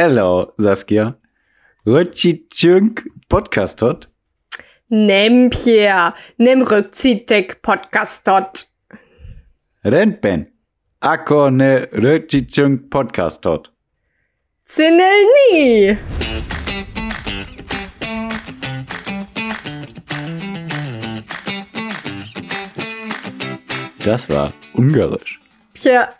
Hello, Saskia. Rutschitschunk Podcast dort. Nem Pierre, nem Rückziehteck Podcast dort. Rentben. Ako ne Rutschitschunk Podcast dort. Zinnel nie. Das war ungarisch. Pierre,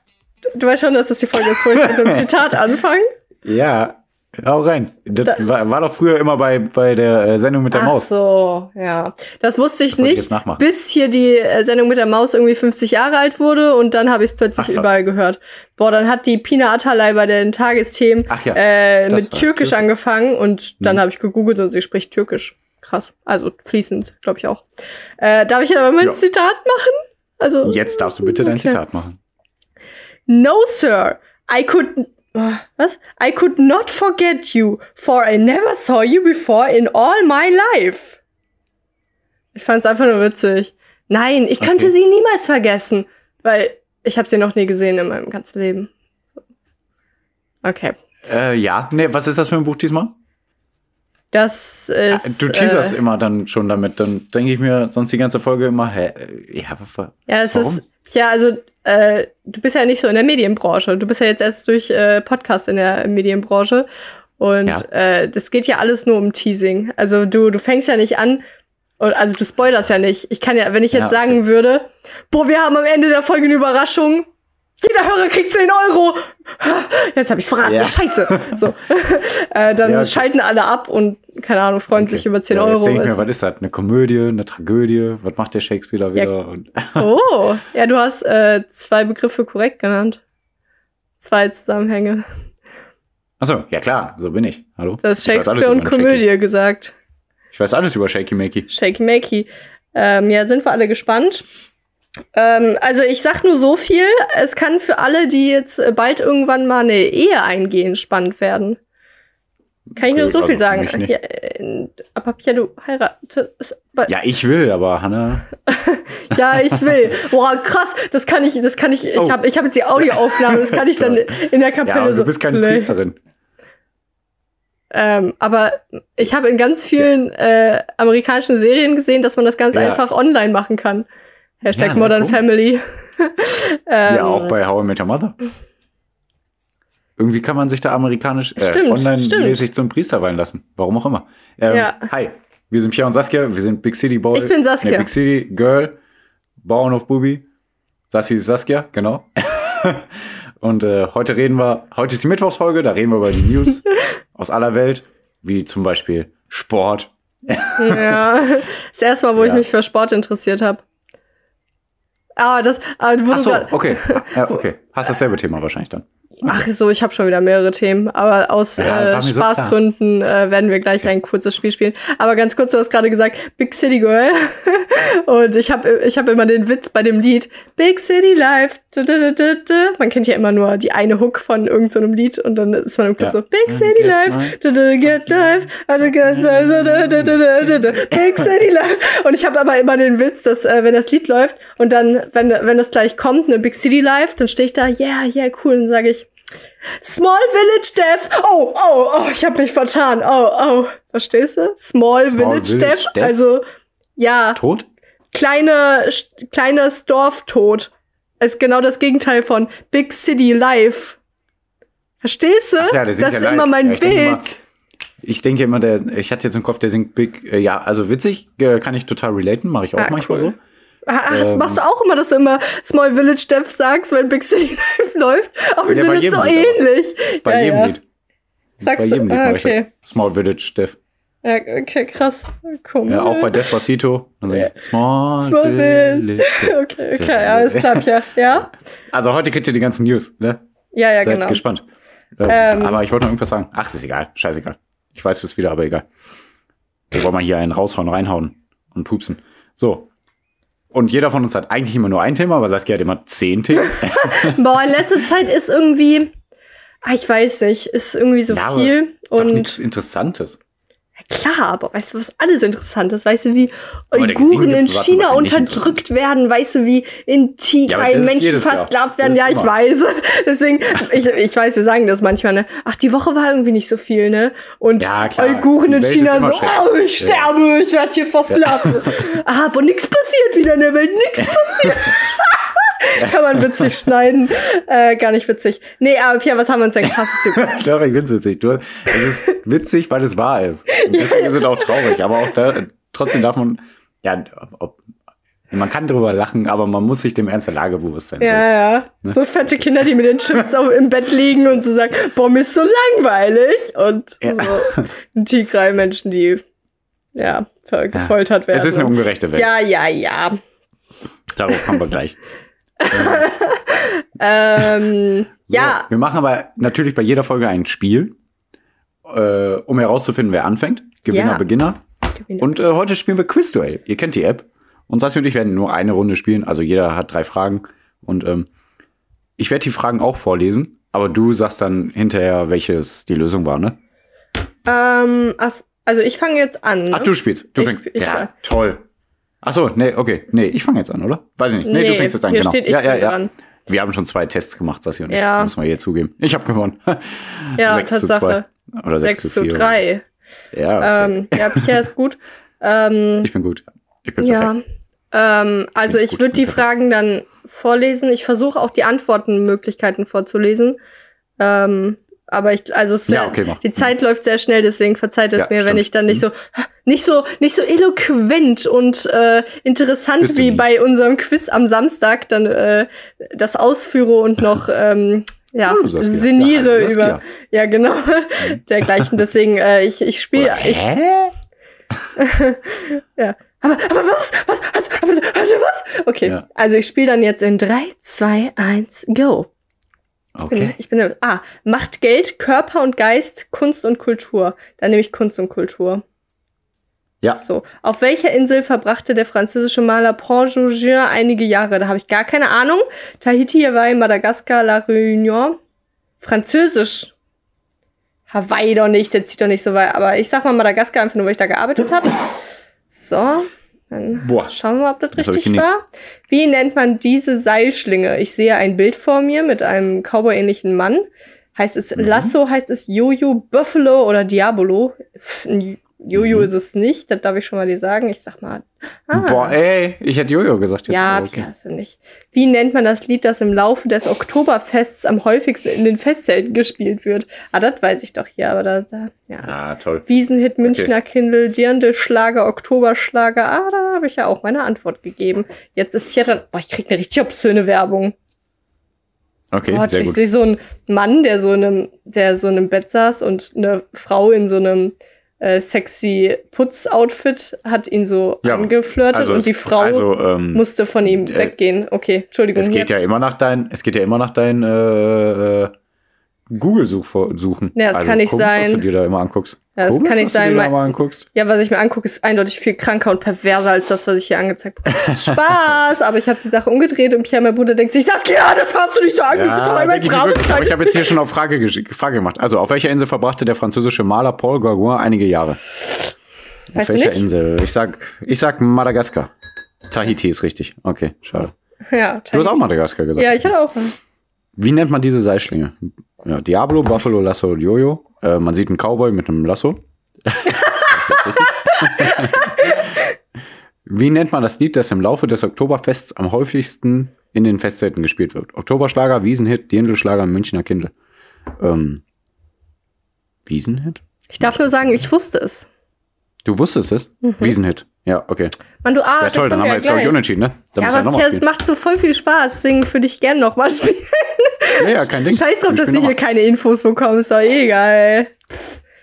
du, du weißt schon, dass das die Folge ist, wo ich mit einem Zitat anfange? Ja, hau rein. Das war, war doch früher immer bei, bei der äh, Sendung mit der Ach Maus. so, ja. Das wusste ich ich nicht, nachmachen. bis hier die äh, Sendung mit der Maus irgendwie 50 Jahre alt wurde und dann habe ich es plötzlich Ach, überall gehört. Boah, dann hat die Pina Atalay bei den Tagesthemen Ach ja, äh, das mit Türkisch Türkisch. angefangen und dann Mhm. habe ich gegoogelt und sie spricht Türkisch. Krass. Also fließend, glaube ich auch. Äh, darf ich aber mal ein Ja. Zitat machen? Also, Jetzt darfst du bitte dein Okay. Zitat machen. No, sir. I could. Was? I could not forget you, for I never saw you before in all my life. Ich fand's einfach nur witzig. Nein, ich könnte Okay. sie niemals vergessen, weil ich habe sie noch nie gesehen in meinem ganzen Leben. Okay. Äh, ja, nee, was ist das für ein Buch diesmal? Das ist. du teaserst äh, immer dann schon damit. Dann denke ich mir sonst die ganze Folge immer, hä, äh, ja, Ja, es Warum? ist. Ja, also äh, du bist ja nicht so in der Medienbranche. Du bist ja jetzt erst durch äh, Podcast in der Medienbranche. Und Ja. äh, das geht ja alles nur um Teasing. Also du, du fängst ja nicht an. Und, also du spoilerst ja nicht. Ich kann ja, wenn ich jetzt Ja, okay. sagen würde, boah, wir haben am Ende der Folge eine Überraschung. Jeder Hörer kriegt 10 Euro. Jetzt habe ich's verraten. Ja. Scheiße. So. äh, dann Ja, okay. schalten alle ab und, keine Ahnung, freuen sich über 10 ja, Euro. Jetzt ich mir, Ist- was ist das? Eine Komödie, eine Tragödie? Was macht der Shakespeare da wieder? Oh, ja, du hast äh, zwei Begriffe korrekt genannt. Zwei Zusammenhänge. achso, ja klar, so bin ich. Hallo? Du hast Ich Shakespeare und Komödie Shaky. gesagt. Ich weiß alles über Shaky Makey. Shaky Makey. Ähm, ja, sind wir alle gespannt. Ähm, also ich sag nur so viel, es kann für alle, die jetzt äh, bald irgendwann mal eine Ehe eingehen, spannend werden. Kann ich nur Okay, so viel also sagen. mich nicht. Ja, äh, aber Pia, du heiratest. Ja, ich will, aber Hanna. Ja, ich will. Boah, krass, das kann ich, das kann ich, ich Oh. habe ich hab jetzt die Audioaufnahme, das kann ich dann in der Ja, Kapelle aber so. du bist keine play. Priesterin. Ähm, aber ich habe in ganz vielen äh, amerikanischen Serien gesehen, dass man das ganz Ja. einfach online machen kann. Hashtag Ja, Modern cool. Family. ähm, Ja, auch bei How I Met Your Mother. Irgendwie kann man sich da amerikanisch äh, online-mäßig zum Priester weihen lassen. Warum auch immer. Ähm, Ja. Hi, wir sind Pierre und Saskia. Wir sind Big City Boy. Ich bin Saskia. Nee, Big City Girl. Bauernhof Bubi. Sassi ist Saskia, genau. und äh, heute reden wir, heute ist die Mittwochsfolge, da reden wir über die News aus aller Welt, wie zum Beispiel Sport. Ja, das erste Mal, wo ich Ja. mich für Sport interessiert habe. Ah, das, ah, wo Ach so, okay. Ja, okay. Hast dasselbe Thema wahrscheinlich dann. Ach so, ich habe schon wieder mehrere Themen, aber aus Ja, äh, mir so Spaßgründen äh, werden wir gleich ein kurzes Spiel spielen. Aber ganz kurz, du hast gerade gesagt, Big City Girl. Und ich habe ich hab immer den Witz bei dem Lied Big City Life. Du, du, du, du, du. Man kennt ja immer nur die eine Hook von irgendeinem so Lied und dann ist man im Club Ja. so Big City Life. Get life. Big City Life. Und ich habe aber immer den Witz, dass äh, wenn das Lied läuft und dann, wenn, wenn das gleich kommt, eine Big City Life, dann stehe ich da, yeah, yeah, cool. Dann sage ich, Small Village Death. Oh, oh, oh, ich habe mich vertan. Oh, oh. Verstehst du? Small, Small Village, Village Death. Death? Also, ja, Tot? kleine, kleines Dorftod. Ist genau das Gegenteil von Big City Life. Verstehst du? Ach ja, das ja ist live. immer mein Ja, ich denke Bild. Ich denke immer, der, ich hatte jetzt im Kopf, der singt Big, äh, ja, also witzig, äh, kann ich total relaten, mache ich auch Ah, manchmal cool. so. Ach, das ähm, machst du auch immer, dass du immer Small Village Death sagst, wenn Big City Life läuft. Aber wir Ja, sind bei jetzt so aber. ähnlich. Bei ja, jedem ja. Lied. Sagst bei du? jedem Lied Ah, okay. das. Small Village, Steff. Ja, okay, krass. Cool. Ja, auch bei Despacito. Sing ich Small, Small Village. Okay, okay, alles klar, ja. Ja, Also heute kriegt ihr die ganzen News, ne? ja, ja Seid genau. gespannt. Äh, Ähm. aber ich wollte noch irgendwas sagen. Ach, es ist egal. Scheißegal. Ich weiß es wieder, aber egal. Wir wollen mal hier einen raushauen, reinhauen und pupsen. So. Und jeder von uns hat eigentlich immer nur ein Thema, aber Saskia hat immer zehn Themen. Boah, in letzter Zeit ist irgendwie, ah, ich weiß nicht, ist irgendwie so Ja, viel. Doch Und nichts Interessantes. Klar, aber weißt du, was alles interessant ist? Weißt du, wie Uiguren in China unterdrückt werden? Weißt du, wie in Ja, das ist Menschen versklavt werden? Ja, ich immer. weiß. Deswegen, ich, ich weiß, wir sagen das manchmal, ne? Ach, die Woche war irgendwie nicht so viel, ne? Und Ja, klar. Uiguren in China so, oh, ich sterbe, ich werde hier versklavt. Ah, aber nichts passiert wieder in der Welt, nichts passiert. Kann man witzig schneiden. Äh, gar nicht witzig. Nee, aber Pia, was haben wir uns denn krasses geguckt? Doch, ich find's witzig. Du, es ist witzig, weil es wahr ist. Und deswegen ist es auch traurig. Aber auch da, trotzdem darf man, ja, ob, man kann drüber lachen, aber man muss sich dem Ernst der Lage bewusst sein. Ja, ja. Ne? So fette Kinder, die mit den Chips auch im Bett liegen und so sagen, boah, mir ist so langweilig. Und Ja. so ein Tigray-Menschen, die ja gefoltert So. werden. Es ist eine ungerechte Welt. Ja, ja, ja. Darauf kommen wir gleich. Ähm, So, ja, Wir machen aber natürlich bei jeder Folge ein Spiel, äh, um herauszufinden, wer anfängt. Gewinner, Ja. Beginner. Und äh, heute spielen wir Quiz Duell. Ihr kennt die App. Und Sassi und ich werden nur eine Runde spielen. Also jeder hat drei Fragen. Und ähm, ich werde die Fragen auch vorlesen. Aber du sagst dann hinterher, welches die Lösung war, ne? ähm, also ich fange jetzt an. Ne? Ach, du spielst. Du Ich- fängst. ich ja, fang- toll. Ach so, nee, okay. Nee, ich fange jetzt an, oder? Weiß ich nicht. Nee, du Nee, fängst jetzt an, hier genau. steht, ich ja, ja, ja. dran. Wir haben schon zwei Tests gemacht, Sassi und ich. Ja. Muss man hier zugeben. Ich habe gewonnen. Ja, 6 zu Tatsache. 2. Oder 6, 6 zu zu 4. 3. Ja, okay. Ähm, ja, Pia ist gut. Ähm, ich bin gut. Ich bin ja. perfekt. Ähm, also Bin ich würde die perfekt. Fragen dann vorlesen. Ich versuche auch die Antwortenmöglichkeiten vorzulesen. Ähm, aber ich, also es Ja, okay, die Zeit läuft sehr schnell, deswegen verzeiht es Ja, mir, wenn stimmt. ich dann nicht Mhm. so, nicht so, nicht so eloquent und äh, interessant Bist wie bei unserem Quiz am Samstag dann äh, das ausführe und noch ähm, ja, Oh, sinniere Ja, über, ja genau, dergleichen. Deswegen, äh, ich, ich spiele, ich, ja. Aber, aber was? Was? Was? Was? was, was? Okay, also ich spiele dann jetzt in 3, 2, 1, go. Ich bin, Okay. ich bin, ah, Macht Geld, Körper und Geist, Kunst und Kultur. Dann nehme ich Kunst und Kultur. Ja. So. Auf welcher Insel verbrachte der französische Maler Paul Gauguin einige Jahre? Da habe ich gar keine Ahnung. Tahiti, Hawaii, Madagaskar, La Réunion. Französisch. Hawaii doch nicht, der zieht doch nicht so weit. Aber ich sag mal Madagaskar, einfach nur, weil ich da gearbeitet habe. So. Dann Boah. schauen wir mal, ob das Das richtig war. Wie nennt man diese Seilschlinge? Ich sehe ein Bild vor mir mit einem Cowboy-ähnlichen Mann. Heißt es Mhm. Lasso, heißt es Jojo, Buffalo oder Diabolo? Pff, ein Jojo Mhm. ist es nicht, das darf ich schon mal dir sagen. Ich sag mal. Ah, Boah, ey, ich hätte Jojo gesagt jetzt. ja, okay. nicht. Wie nennt man das Lied, das im Laufe des Oktoberfests am häufigsten in den Festzelten gespielt wird? Ah, das weiß ich doch hier, aber da, da ja. Ah, toll. Wiesenhit, Münchner Kindle, Dirndl-Schlager, Oktoberschlager. Ah, da habe ich ja auch meine Antwort gegeben. Jetzt ist Pierre dran. Boah, ich krieg eine richtig obszöne Werbung. Okay, Gott, sehr ich gut. sehe so einen Mann, der so in einem, der so in einem Bett saß und eine Frau in so einem äh, sexy Putzoutfit hat ihn so Ja, angeflirtet Also und die Frau also, ähm, musste von ihm äh, weggehen. Okay, Entschuldigung. es geht ja immer nach dein, es geht ja immer nach deinen äh, äh, Google-Suchen. Ja, das also, kann nicht komisch, sein. Was du dir da immer anguckst. Ja, das Komisch, kann nicht sein, mal anguckst. Ja, was ich mir angucke, ist eindeutig viel kranker und perverser als das, was ich hier angezeigt bekomme. Spaß! Aber ich habe die Sache umgedreht und Pierre, mein Bruder, denkt sich, Saskia, das hast du nicht so angeguckt. das ist doch Ja, ich mir braves wirklich, aber ich habe jetzt hier schon auf Frage, Frage gemacht. Also, auf welcher Insel verbrachte der französische Maler Paul Gauguin einige Jahre? Weißt auf welcher nicht? Insel? Ich sag, ich sag Madagaskar. Tahiti ist richtig. Okay, schade. Ja, Du hast auch Madagaskar gesagt. Ja, ich hatte auch. einen. Wie nennt man diese Seilschlinge? Ja, Diablo, Buffalo, Lasso, Jojo. Äh, man sieht einen Cowboy mit einem Lasso. Wie nennt man das Lied, das im Laufe des Oktoberfests am häufigsten in den Festzelten gespielt wird? Oktoberschlager, Wiesenhit, Dirndlschlager, Münchner Kindle. Ähm, Wiesenhit? Ich darf nur sagen, ich wusste es. Du wusstest es? Wiesenhit. Ja, okay. Mann, du Arsch. Ja, toll, dann haben wir jetzt, glaube ich, unentschieden, ne? Dann Ja, aber es macht so voll viel Spaß, deswegen würde ich gerne nochmal spielen. Ja, ja, kein Ding. Scheiß drauf, dass du hier keine Infos bekommst, ist doch eh egal.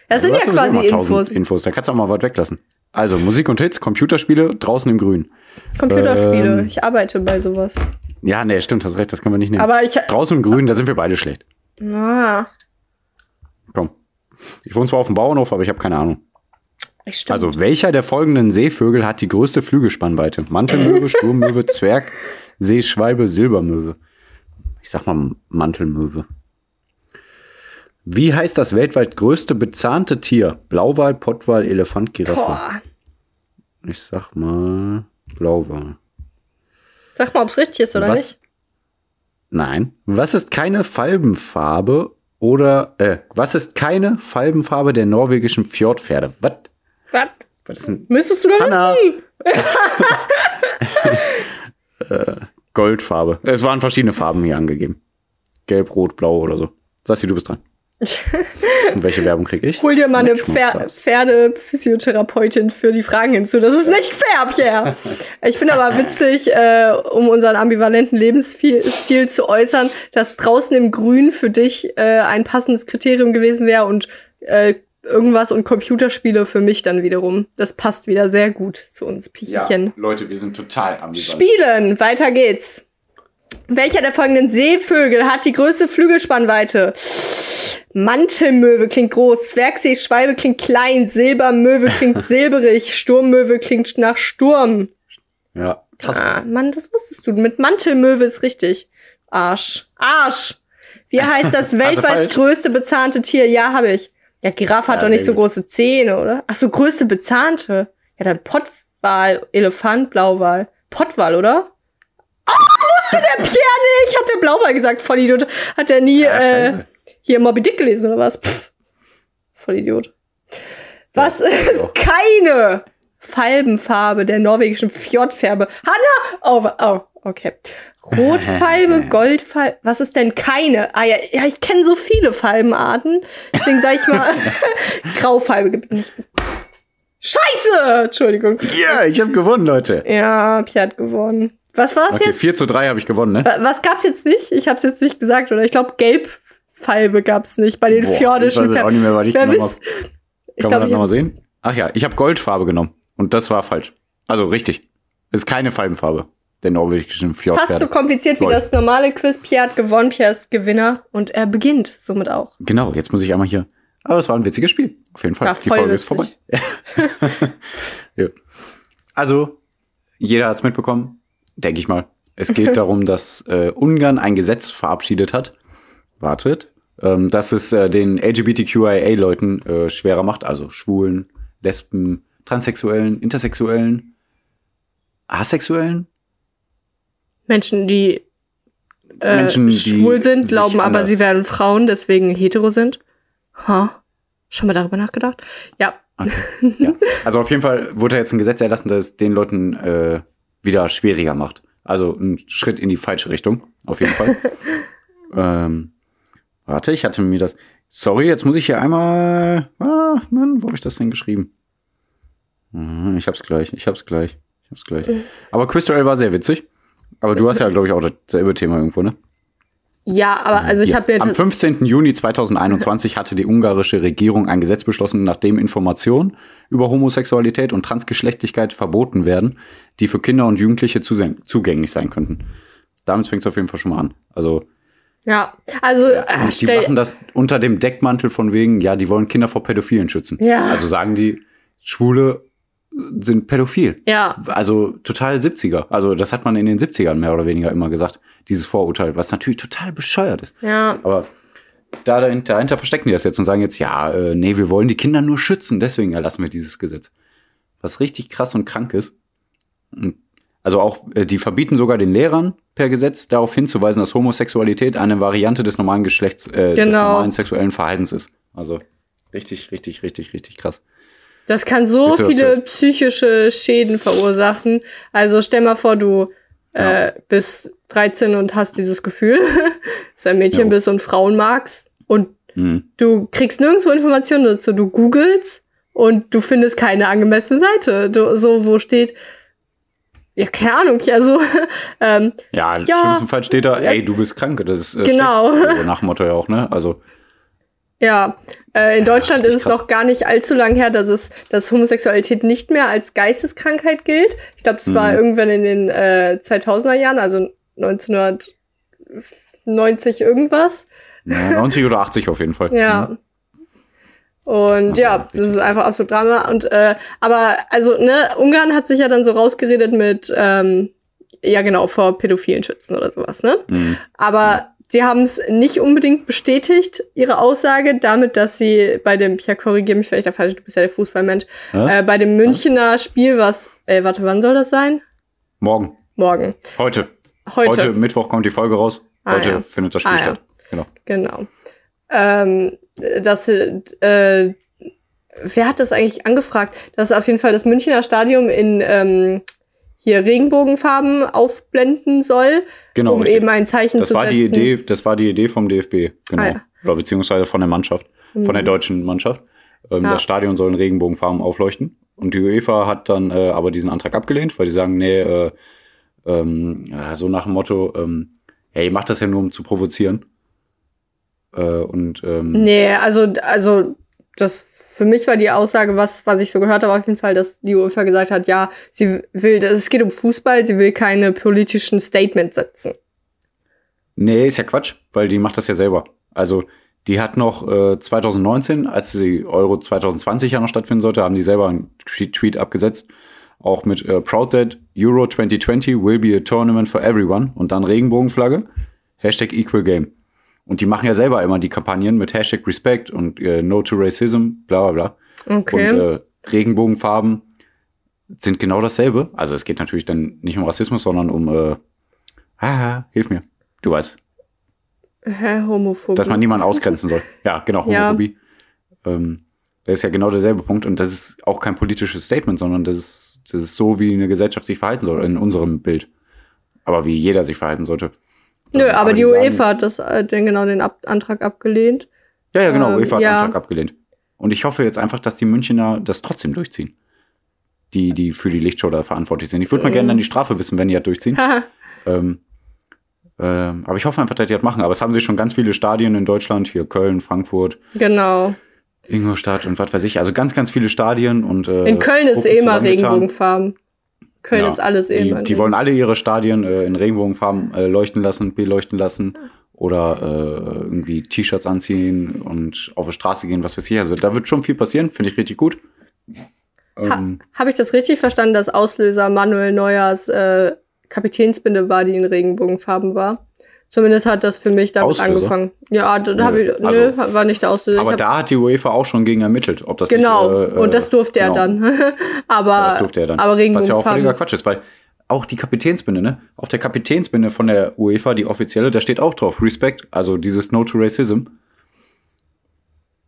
Das sind ja quasi Infos. Infos. Da kannst du auch mal was weglassen. Also, Musik und Hits, Computerspiele, draußen im Grün. Computerspiele. Ähm, ich arbeite bei sowas. Ja, nee, stimmt, hast recht, das können wir nicht nehmen. Aber ich. draußen im Grün, da sind wir beide schlecht. Ah, Komm. Ich wohne zwar auf dem Bauernhof, aber ich habe keine Ahnung. Stimmt. Also, welcher der folgenden Seevögel hat die größte Flügelspannweite? Mantelmöwe, Sturmmöwe, Zwerg, Seeschwalbe, Silbermöwe. Ich sag mal Mantelmöwe. Wie heißt das weltweit größte bezahnte Tier? Blauwal, Pottwal, Elefant, Giraffe. Boah. Ich sag mal Blauwal. Sag mal, ob's richtig ist oder Was? nicht. Nein. Was ist keine Falbenfarbe oder äh, was ist keine Falbenfarbe der norwegischen Fjordpferde? Was? Was? Was ist denn Müsstest du doch wissen. Goldfarbe? Es waren verschiedene Farben hier angegeben. Gelb, Rot, Blau oder so. Sassi, du bist dran. Und welche Werbung krieg ich? Hol dir mal eine. Pfer Pferdephysiotherapeutin für die Fragen hinzu. Das ist nicht fair, Pierre. Ich finde aber witzig, äh, um unseren ambivalenten Lebensstil zu äußern, dass draußen im Grün für dich äh, ein passendes Kriterium gewesen wäre und äh, irgendwas und Computerspiele für mich dann wiederum. Das passt wieder sehr gut zu uns, Piechen. Leute, wir sind total ambivalent. Spielen, weiter geht's. Welcher der folgenden Seevögel hat die größte Flügelspannweite? Mantelmöwe klingt groß, Zwergseeschwalbe klingt klein, Silbermöwe klingt silberig, Sturmmöwe klingt nach Sturm. Ja, krass. Ah, Mann, das wusstest du. Mit Mantelmöwe ist richtig. Arsch. Arsch. Wie heißt das weltweit falsch. größte bezahnte Tier? Ja, habe ich. Ja, Giraffe hat Ja, doch nicht so große Zähne, oder? Ach so, größte bezahnte. Ja, dann Pottwal, Elefant, Blauwal. Pottwal, oder? Oh, wusste der Pierre nicht! Hat der Blauwal gesagt, Vollidiot. Hat der nie Ja, äh, hier Moby Dick gelesen, oder was? Pff. Vollidiot. Was Ja, ist auch. keine Falbenfarbe der norwegischen Fjordfärbe? Hanna! Oh, oh, okay. Rotfalbe, Goldfalbe. Was ist denn keine? Ah ja, ja ich kenne so viele Falbenarten. Deswegen sage ich mal, Graufalbe gibt nicht. Scheiße! Entschuldigung. Ja, ich habe gewonnen, Leute. Ja, Pierre hat gewonnen. Was war's Okay, jetzt? 4 zu 3 habe ich gewonnen, ne? Wa- Was gab's jetzt nicht? Ich hab's jetzt nicht gesagt, oder? Ich glaube, Gelbfalbe gab's nicht bei den Boah, fjordischen ich weiß auch nicht mehr, was ich Wer genommen wisst- hab. Ich Kann man glaube, das nochmal sehen? Ach ja, ich habe Goldfarbe genommen. Und das war falsch. Also richtig. Ist keine Falbenfarbe der norwegischen fast so kompliziert wie das normale Quiz. Pierre hat gewonnen, Pierre ist Gewinner und er beginnt somit auch. Genau, jetzt muss ich einmal hier. Aber es war ein witziges Spiel. Auf jeden Fall. War Die voll Folge ist vorbei. witzig. ja. Also, jeder hat es mitbekommen, denke ich mal. Es geht darum, dass äh, Ungarn ein Gesetz verabschiedet hat. Wartet. Ähm, dass es äh, den LGBTQIA-Leuten äh, schwerer macht, also Schwulen, Lesben, Transsexuellen, Intersexuellen, Asexuellen. Menschen, die, äh, Menschen, die schwul sind, glauben aber, sie wären Frauen, deswegen hetero sind. Ha. Schon mal darüber nachgedacht? Ja. Okay. ja. Also auf jeden Fall wurde jetzt ein Gesetz erlassen, das es den Leuten äh, wieder schwieriger macht. Also ein Schritt in die falsche Richtung, auf jeden Fall. ähm, warte, ich hatte mir das. Sorry, jetzt muss ich hier einmal. Ah, Mann, wo habe ich das denn geschrieben? Mhm, Ich hab's gleich, ich hab's gleich, ich hab's gleich. Aber Quizduell war sehr witzig. Aber du hast ja, glaube ich, auch dasselbe Thema irgendwo, ne? Ja, aber also ich habe mir Am 15. Juni 2021 hatte die ungarische Regierung ein Gesetz beschlossen, nachdem Informationen über Homosexualität und Transgeschlechtlichkeit verboten werden, die für Kinder und Jugendliche zugänglich sein könnten. Damit fängt es auf jeden Fall schon mal an. Also, ja, also äh, die machen das unter dem Deckmantel von wegen, ja, die wollen Kinder vor Pädophilen schützen. Ja. Also sagen die, Schwule sind pädophil. ja, Also total 70er. Also das hat man in den 70ern mehr oder weniger immer gesagt, dieses Vorurteil, was natürlich total bescheuert ist. ja, Aber da dahinter, dahinter verstecken die das jetzt und sagen jetzt, ja, äh, nee, wir wollen die Kinder nur schützen, deswegen erlassen wir dieses Gesetz. Was richtig krass und krank ist. Also auch, äh, die verbieten sogar den Lehrern per Gesetz darauf hinzuweisen, dass Homosexualität eine Variante des normalen Geschlechts, äh, des Genau. normalen sexuellen Verhaltens ist. Also richtig, richtig, richtig, richtig krass. Das kann so Bitte viele psychische Schäden verursachen. Also stell mal vor, du äh, bist 13 und hast dieses Gefühl, dass du ein Mädchen Jo. bist und Frauen magst und Mhm. du kriegst nirgendwo Informationen dazu. Du googelst und du findest keine angemessene Seite. Du, so, wo steht, ja, keine Ahnung, also, ähm, Ja, im Ja. schlimmsten Fall steht da, ey, du bist krank. Das ist äh, Genau. schlecht. Also nach Motto ja auch, ne? Also, ja, äh, in Deutschland ist es noch gar nicht allzu lang her, dass es, dass Homosexualität nicht mehr als Geisteskrankheit gilt. Ich glaube, das war Mhm. irgendwann in den äh, 2000er Jahren, also 1990 irgendwas. ja, 90 oder 80 auf jeden Fall. Ja. Mhm. Und Also, ja, das ist einfach absolut Drama. Und äh, aber also ne, Ungarn hat sich ja dann so rausgeredet mit ähm, ja genau vor Pädophilen schützen oder sowas, ne? Mhm. Aber sie haben es nicht unbedingt bestätigt, ihre Aussage, damit, dass sie bei dem, ja, korrigiere mich vielleicht, falsch, du bist ja der Fußballmensch, Ja? äh, bei dem Münchner Spiel, was, äh, warte, wann soll das sein? Morgen. Morgen. Heute. Heute. Heute. Mittwoch kommt die Folge raus. Ah, Heute ja. findet das Spiel Ah, ja. statt. Genau. Genau. Ähm, dass, äh, wer hat das eigentlich angefragt? Dass auf jeden Fall das Münchner Stadion in ähm, hier Regenbogenfarben aufblenden soll, Genau. um richtig. eben ein Zeichen das zu war setzen. die Idee, das war die Idee vom DFB, genau. Ah, ja. Oder beziehungsweise von der Mannschaft, von der Mhm. deutschen Mannschaft. Ähm, Ja. Das Stadion soll in Regenbogenfarben aufleuchten. Und die UEFA hat dann äh, aber diesen Antrag abgelehnt, weil die sagen, nee, äh, ja, so nach dem Motto, ähm, ja, ihr macht das ja nur, um zu provozieren. Äh, und ähm, Nee, also, also das für mich war die Aussage, was, was ich so gehört habe, auf jeden Fall, dass die UEFA gesagt hat, ja, sie will, es geht um Fußball, sie will keine politischen Statements setzen. Nee, ist ja Quatsch, weil die macht das ja selber. Also die hat noch äh, 2019, als die Euro 2020 ja noch stattfinden sollte, haben die selber einen Tweet, abgesetzt. Auch mit äh, Proud that Euro 2020 will be a tournament for everyone und dann Regenbogenflagge, Hashtag Equal Game. Und die machen ja selber immer die Kampagnen mit Hashtag Respect und äh, No to Racism, bla bla bla. Okay. Und äh, Regenbogenfarben sind genau dasselbe. Also es geht natürlich dann nicht um Rassismus, sondern um, äh, haha, hilf mir. Du weißt, Hä, Homophobie. dass man niemanden ausgrenzen soll. Ja, genau, Ja. Homophobie. Ähm, das ist ja genau derselbe Punkt und das ist auch kein politisches Statement, sondern das ist, das ist so, wie eine Gesellschaft sich verhalten soll, in unserem Bild. Aber wie jeder sich verhalten sollte. Nö, Ähm, aber, die, sagen- UEFA hat das, äh, den, genau den Ab Antrag abgelehnt. Ja, ja, genau, ähm, UEFA hat ja. den Antrag abgelehnt. Und ich hoffe jetzt einfach, dass die Münchner das trotzdem durchziehen. Die, die für die Lichtshow da verantwortlich sind. Ich würde mal gerne dann die Strafe wissen, wenn die das durchziehen. Ähm, ähm, aber ich hoffe einfach, dass die das machen. Aber es haben sich schon ganz viele Stadien in Deutschland, hier Köln, Frankfurt, genau. Ingolstadt und was weiß ich. Also ganz, ganz viele Stadien und äh, In Köln ist eh immer. Regenbogenfarben. Köln Ja, ist alles Die, immer. die wollen alle ihre Stadien äh, in Regenbogenfarben äh, leuchten lassen, beleuchten lassen oder äh, irgendwie T-Shirts anziehen und auf die Straße gehen, was weiß ich. Also da wird schon viel passieren, finde ich richtig gut. Ähm, Habe ich das richtig verstanden, dass Auslöser Manuel Neuers äh, Kapitänsbinde war, die in Regenbogenfarben war? Zumindest hat das für mich damit Auslöser? angefangen. Ja, da, da Nö, hab ich, nö, also- war nicht der Auslöser. aber da hat die UEFA auch schon gegen ermittelt, ob das genau, nicht, äh, und das durfte genau. er dann. aber, Ja, das durfte er dann. aber Was ja auch völliger Quatsch ist, weil auch die Kapitänsbinde, ne? Auf der Kapitänsbinde von der UEFA, die offizielle, da steht auch drauf Respect, also dieses No to Racism.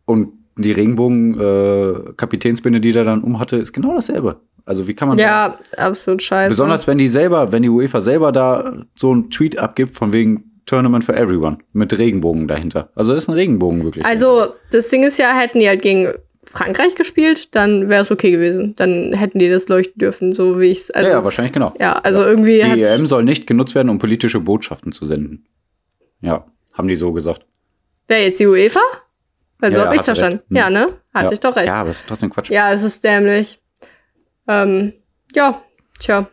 Und die Regenbogen-Kapitänsbinde, die der dann um hatte, ist genau dasselbe. Also wie kann man ja, absolut scheiße. Besonders wenn die selber, wenn die UEFA selber da so einen Tweet abgibt von wegen Tournament for Everyone mit Regenbogen dahinter. Also das ist ein Regenbogen wirklich. Also, das Ding ist ja, hätten die halt gegen Frankreich gespielt, dann wäre es okay gewesen. Dann hätten die das leuchten dürfen, so wie ich es. Also, ja, ja, wahrscheinlich genau. ja, also irgendwie hat. Die EM soll nicht genutzt werden, um politische Botschaften zu senden. Ja, haben die so gesagt. Wer jetzt die UEFA? Also Ja, hab ja, ich's hast du verstanden. Hm. Ja, ne? Hatte ja. ich doch recht. Ja, Ja. aber es ist trotzdem Quatsch. es ist dämlich. Ähm, ja, tja.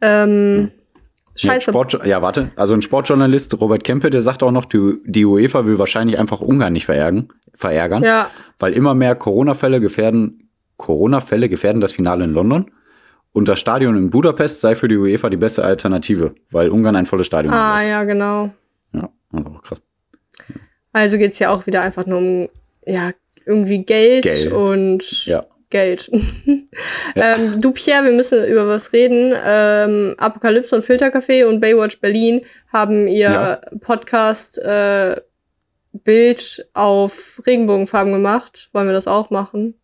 Ähm, Ja, scheiße. Sport, ja, warte. Also ein Sportjournalist, Robert Kempe, der sagt auch noch, die, die UEFA will wahrscheinlich einfach Ungarn nicht verärgern, verärgern ja, weil immer mehr Corona-Fälle gefährden, Corona-Fälle gefährden das Finale in London. Und das Stadion in Budapest sei für die UEFA die beste Alternative, weil Ungarn ein volles Stadion ah, hat. ja, genau. Ja, also krass. Also geht's ja auch wieder einfach nur um, ja, irgendwie Geld, Geld. und Ja. Geld. Ja. ähm, du, Pierre, wir müssen über was reden. Ähm, Apokalypse und Filtercafé und Baywatch Berlin haben ihr Ja. Podcast äh, Bild auf Regenbogenfarben gemacht. Wollen wir das auch machen?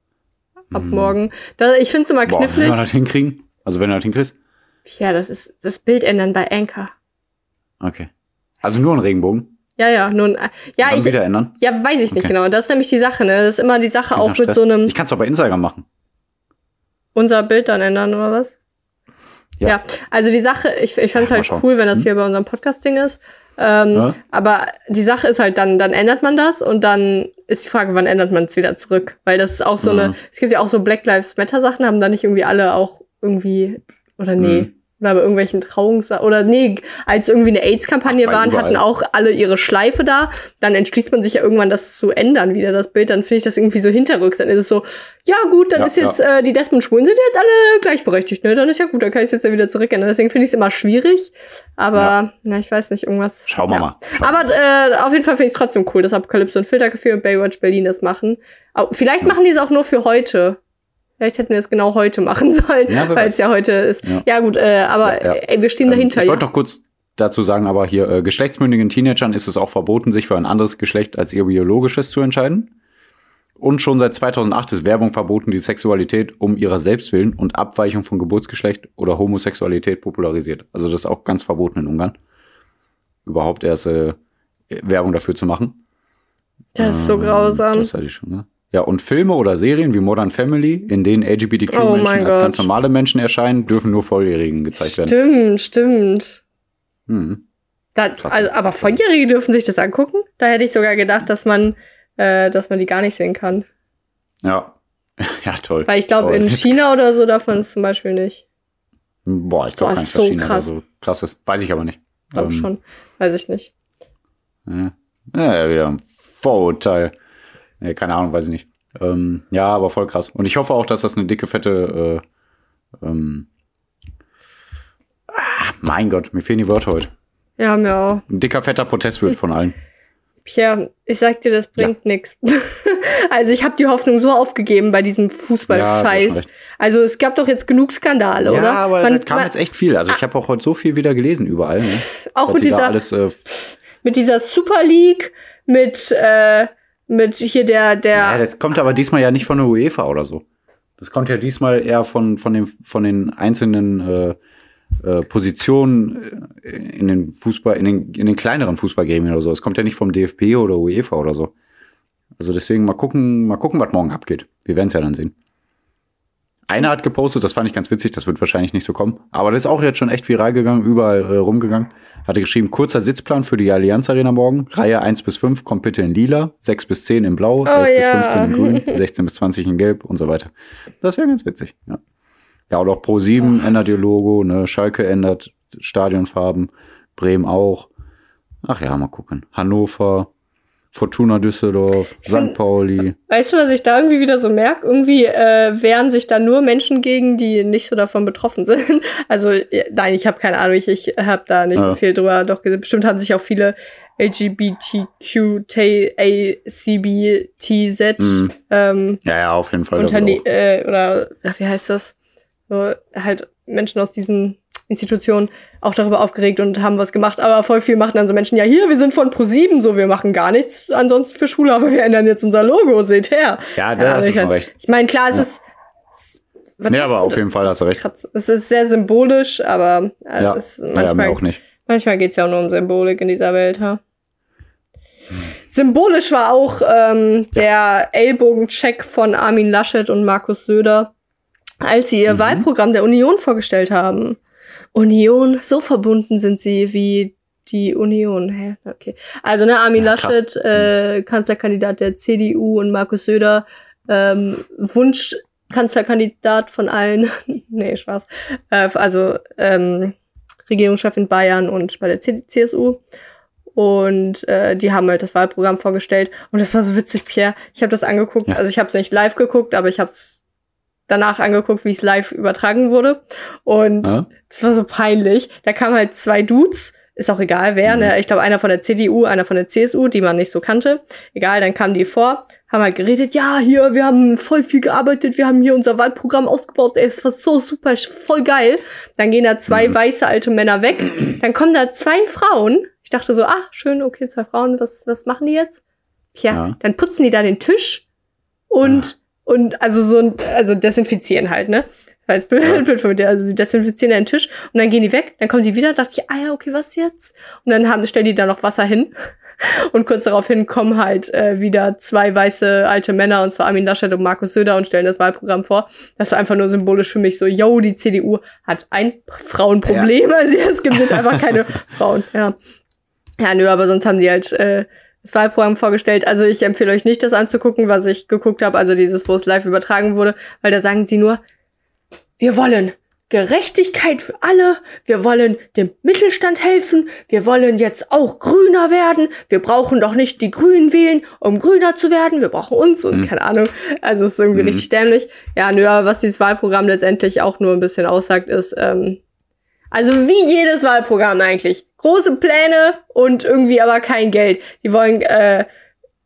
Ab Hm. morgen. Da, ich finde es immer Boah, wenn knifflig. wir das hinkriegen. Also wenn du das hinkriegst. Ja, das ist das Bild ändern bei Anchor. Okay. Also nur ein Regenbogen. Ja, ja, nun, äh, ja, ich, wieder ändern. ja, weiß ich nicht Okay. genau. Das ist nämlich die Sache, ne? Das ist immer die Sache auch mit Stress. so einem, Ich kann es auch bei Instagram machen. unser Bild dann ändern oder was? Ja. Ja, also die Sache, ich, ich Mal halt cool, wenn das Hm? hier bei unserem Podcast-Ding ist. Ähm, Ja. Aber die Sache ist halt dann, dann ändert man das und dann ist die Frage, wann ändert man es wieder zurück? Weil das ist auch so Mhm. eine, es gibt ja auch so Black Lives Matter Sachen, haben da nicht irgendwie alle auch irgendwie, oder nee, Mhm. Oder bei irgendwelchen Trauungs oder nee, als irgendwie eine AIDS-Kampagne waren, überall. hatten auch alle ihre Schleife da. Dann entschließt man sich ja irgendwann, das zu ändern wieder, das Bild. Dann finde ich das irgendwie so hinterrücks. Dann ist es so, ja gut, dann Ja, ist jetzt, äh, die Desmond Schwulen sind jetzt alle gleichberechtigt, ne? Dann ist ja gut, dann kann ich es jetzt ja wieder zurückändern. Deswegen finde ich es immer schwierig. Aber, Ja. na, ich weiß nicht, irgendwas. Schauen wir ja. mal. Schauen Aber äh, auf jeden Fall finde ich es trotzdem cool, dass Apokalypse und Filtercafé und Baywatch Berlin das machen. Au- vielleicht machen die es auch nur für heute. Vielleicht hätten wir es genau heute machen sollen, Ja, weil es ja heute ist. Ja, Ja. gut, äh, aber Ja. Ey, wir stehen Ähm, dahinter. Ich wollte noch kurz dazu sagen, aber hier äh, geschlechtsmündigen Teenagern ist es auch verboten, sich für ein anderes Geschlecht als ihr biologisches zu entscheiden. Und schon seit 2008 ist Werbung verboten, die Sexualität um ihrer selbst willen und Abweichung von Geburtsgeschlecht oder Homosexualität popularisiert. Also das ist auch ganz verboten in Ungarn. Überhaupt erst äh, Werbung dafür zu machen. das ist so Ähm, grausam. Das hatte ich schon, ne? Ja, und Filme oder Serien wie Modern Family, in denen Oh LGBTQ-Menschen als Gott. ganz normale Menschen erscheinen, dürfen nur Volljährigen gezeigt werden. Stimmt, stimmt. Hm. Da, also, aber Volljährige dürfen sich das angucken? Da hätte ich sogar gedacht, dass man, äh, dass man die gar nicht sehen kann. Ja. Ja, toll. Weil ich glaube, in China oder so darf man es zum Beispiel nicht. Boah, ich glaube dass so China krass. so krass ist. Weiß ich aber nicht. Glaube Ähm, schon. Weiß ich nicht. Ja, ja wieder ein Vorurteil. Nee, keine Ahnung, weiß ich nicht. Ähm, ja, aber voll krass. Und ich hoffe auch, dass das eine dicke, fette äh, ähm, ah, mein Gott, mir fehlen die Wörter heute. Ja, mir auch. Ein dicker, fetter Protest wird von allen. Pierre, ich sag dir, das bringt nix. Also ich habe die Hoffnung so aufgegeben bei diesem Ja, Fußballscheiß. recht. also es gab doch jetzt genug Skandale, oder? Ja, aber Man- da kam man- jetzt echt viel. Also ich habe auch heute so viel wieder gelesen überall. Ne? auch mit dieser, alles, äh, mit dieser Super League, mit, äh, mit hier der, der. Ja, das kommt aber diesmal ja nicht von der UEFA oder so. Das kommt ja diesmal eher von, von, den, von den einzelnen äh, äh, Positionen äh, in den Fußball, in den, in den kleineren Fußballgremien oder so. Es kommt ja nicht vom DFB oder UEFA oder so. Also deswegen mal gucken, mal gucken, was morgen abgeht. Wir werden es ja dann sehen. Einer hat gepostet, das fand ich ganz witzig, das wird wahrscheinlich nicht so kommen. Aber das ist auch jetzt schon echt viral gegangen, überall äh, rumgegangen. Hatte geschrieben, kurzer Sitzplan für die Allianz Arena morgen. Reihe 1 bis 5 kommt bitte in lila, 6 bis 10 in blau, 11 Oh ja. bis 15 in grün, 16 bis 20 in gelb und so weiter. Das wäre ganz witzig, ja. Ja, und auch Pro7 ändert ihr Logo, ne, Schalke ändert Stadionfarben, Bremen auch. Ach ja, mal gucken. Hannover, Fortuna Düsseldorf, Ich St. Pauli. Weißt du, was ich da irgendwie wieder so merke? Irgendwie äh, wehren sich da nur Menschen gegen, die nicht so davon betroffen sind. Also, nein, ich habe keine Ahnung, ich, ich habe da nicht so Ja. viel drüber doch gesehen. Bestimmt haben sich auch viele LGBTQ, CBTZ Mhm. ähm, Ja, ja, auf jeden Fall. Unterne äh, oder ach, wie heißt das? So, halt Menschen aus diesen Institutionen auch darüber aufgeregt und haben was gemacht, aber voll viel machen dann so Menschen, ja hier, wir sind von ProSieben, so wir machen gar nichts ansonsten für Schule, aber wir ändern jetzt unser Logo, seht her. ja, da Ja, hast du ich schon recht. Ich meine, klar, es Ja. ist was Nee, aber auf jeden Fall hast du recht. Es ist sehr symbolisch, aber äh, Ja, es, ja, manchmal, auch nicht. manchmal geht es ja auch nur um Symbolik in dieser Welt, ha? Symbolisch war auch ähm, der Ellbogencheck von Armin Laschet und Markus Söder, als sie ihr Mhm. Wahlprogramm der Union vorgestellt haben. Union, so verbunden sind sie wie die Union. Hä? Okay. Also, ne, Armin Ja. Laschet, äh, Kanzlerkandidat der CDU und Markus Söder, ähm, Wunschkanzlerkandidat von allen. nee, Spaß. Äh, also, ähm, Regierungschef in Bayern und bei der C CSU. Und äh, die haben halt das Wahlprogramm vorgestellt. Und das war so witzig, Pierre. Ich habe das angeguckt. Ja. Also ich habe es nicht live geguckt, aber ich habe es danach angeguckt, wie es live übertragen wurde. Und Ja? das war so peinlich. Da kamen halt zwei Dudes, ist auch egal wer, Mhm. ne? Ich glaube, einer von der CDU, einer von der CSU, die man nicht so kannte. Egal, dann kamen die vor, haben halt geredet, ja, hier, wir haben voll viel gearbeitet, wir haben hier unser Wahlprogramm ausgebaut, ey, es war so super, voll geil. Dann gehen da zwei Mhm. weiße alte Männer weg. Dann kommen da zwei Frauen. Ich dachte so, ach, schön, okay, zwei Frauen, was, was machen die jetzt? Tja, Ja. dann putzen die da den Tisch und, und also so ein, also desinfizieren halt, ne? Weil es blöd, Ja. blöd für mich. Also sie desinfizieren den Tisch und dann gehen die weg, dann kommen die wieder, dachte ich, ah ja, okay, was jetzt? Und dann haben, stellen die da noch Wasser hin. Und kurz daraufhin kommen halt äh, wieder zwei weiße alte Männer, und zwar Armin Laschet und Markus Söder, und stellen das Wahlprogramm vor. Das war einfach nur symbolisch für mich so, yo, die CDU hat ein Frauenproblem, also es gibt jetzt einfach keine Frauen. Ja. ja, nö, aber sonst haben die halt äh, das Wahlprogramm vorgestellt. Also ich empfehle euch nicht, das anzugucken, was ich geguckt habe, also dieses, wo es live übertragen wurde, weil da sagen sie nur, wir wollen Gerechtigkeit für alle, wir wollen dem Mittelstand helfen, wir wollen jetzt auch grüner werden, wir brauchen doch nicht die Grünen wählen, um grüner zu werden, wir brauchen uns und Mhm. keine Ahnung. Also es ist irgendwie Mhm. richtig dämlich. Ja, nö, aber was dieses Wahlprogramm letztendlich auch nur ein bisschen aussagt, ist, ähm, also wie jedes Wahlprogramm eigentlich. Große Pläne und irgendwie aber kein Geld. Die wollen äh,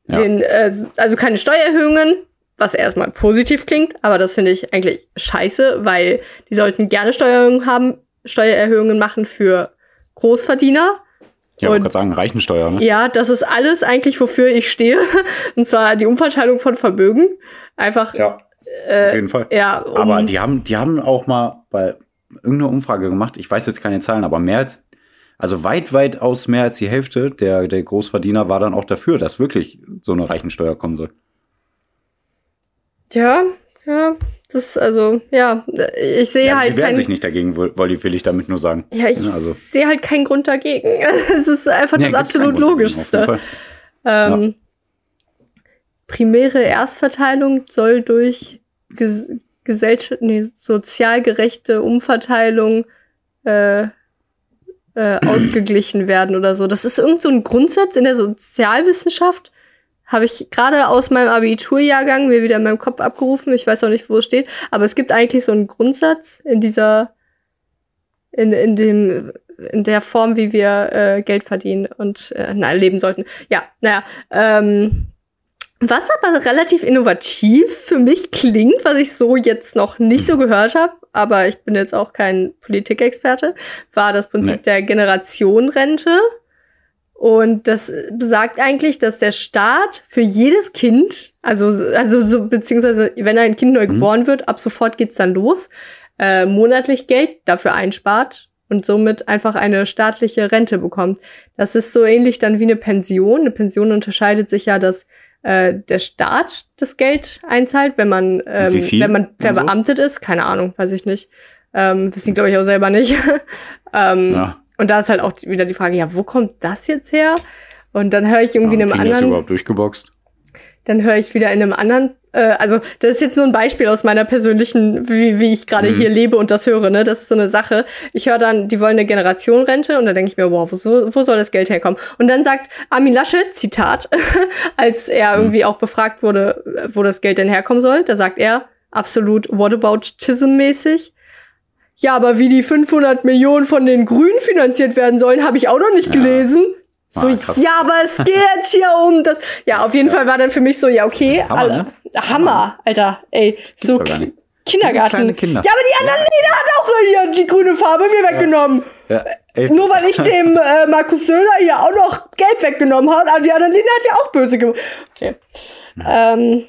Ja. den, äh, also keine Steuererhöhungen, was erstmal positiv klingt, aber das finde ich eigentlich scheiße, weil die sollten gerne Steuererhöhungen haben, Steuererhöhungen machen für Großverdiener. Ja, ich gerade sagen, Reichensteuer, ne? Ja, das ist alles eigentlich, wofür ich stehe. Und zwar die Umverteilung von Vermögen. Einfach, Ja, äh, auf jeden Fall. ja, um, Aber die haben, die haben auch mal bei irgendeiner Umfrage gemacht, ich weiß jetzt keine Zahlen, aber mehr als, also weit, weit aus mehr als die Hälfte der, der Großverdiener war dann auch dafür, dass wirklich so eine Reichensteuer kommen soll. ja, ja, das, also, ja, ich sehe Ja, halt die wehren sich nicht dagegen, will, will will ich damit nur sagen. ja, ich Ja, also- sehe halt keinen Grund dagegen. Es ist einfach Nee, das absolut Logischste. Ähm, Primäre Erstverteilung soll durch Gesellschaft, nee, sozial gerechte Umverteilung äh, äh, ausgeglichen werden oder so. Das ist irgend so ein Grundsatz in der Sozialwissenschaft. Habe ich gerade aus meinem Abiturjahrgang mir wieder in meinem Kopf abgerufen. Ich weiß auch nicht, wo es steht. Aber es gibt eigentlich so einen Grundsatz in dieser, in, in dem, in der Form, wie wir äh, Geld verdienen und äh, na, leben sollten. Ja, naja. Ähm, was aber relativ innovativ für mich klingt, was ich so jetzt noch nicht so gehört habe, aber ich bin jetzt auch kein Politikexperte, war das Prinzip Nee. der Generationenrente. Und das besagt eigentlich, dass der Staat für jedes Kind, also, also so, beziehungsweise wenn ein Kind neu Mhm. geboren wird, ab sofort geht's dann los, äh, monatlich Geld dafür einspart und somit einfach eine staatliche Rente bekommt. Das ist so ähnlich dann wie eine Pension. Eine Pension unterscheidet sich ja, dass äh, der Staat das Geld einzahlt, wenn man, ähm, wenn man und so? verbeamtet ist. Keine Ahnung, weiß ich nicht. Ähm, wissen die, glaube ich, auch selber nicht. ähm, Ja, Und da ist halt auch wieder die Frage, ja, wo kommt das jetzt her? Und dann höre ich irgendwie ja, in einem kriegen das anderen überhaupt durchgeboxt? Dann höre ich wieder in einem anderen, äh, also das ist jetzt nur ein Beispiel aus meiner persönlichen, wie, wie ich gerade Mhm. hier lebe und das höre, ne? Das ist so eine Sache. Ich höre dann, die wollen eine Generationenrente und dann denke ich mir, wow, wo, wo soll das Geld herkommen? Und dann sagt Armin Laschet, Zitat, als er Mhm. irgendwie auch befragt wurde, wo das Geld denn herkommen soll, da sagt er, absolut whataboutism-mäßig. Ja, aber wie die 500 Millionen von den Grünen finanziert werden sollen, habe ich auch noch nicht Ja. gelesen. So, Ah, ja, aber es geht hier um das. Ja, auf jeden Fall war dann für mich so, ja, okay. Hammer, alle- ne? Hammer, Alter. Ey, so Ki nicht. Kindergarten. Kinder. Ja, aber die anderen Lieder hat auch hier die grüne Farbe mir weggenommen. Ja, ey, Nur weil ich dem äh, Markus Söder hier auch noch Geld weggenommen habe, aber die anderen Lieder hat ja auch böse gemacht. Okay. Ähm,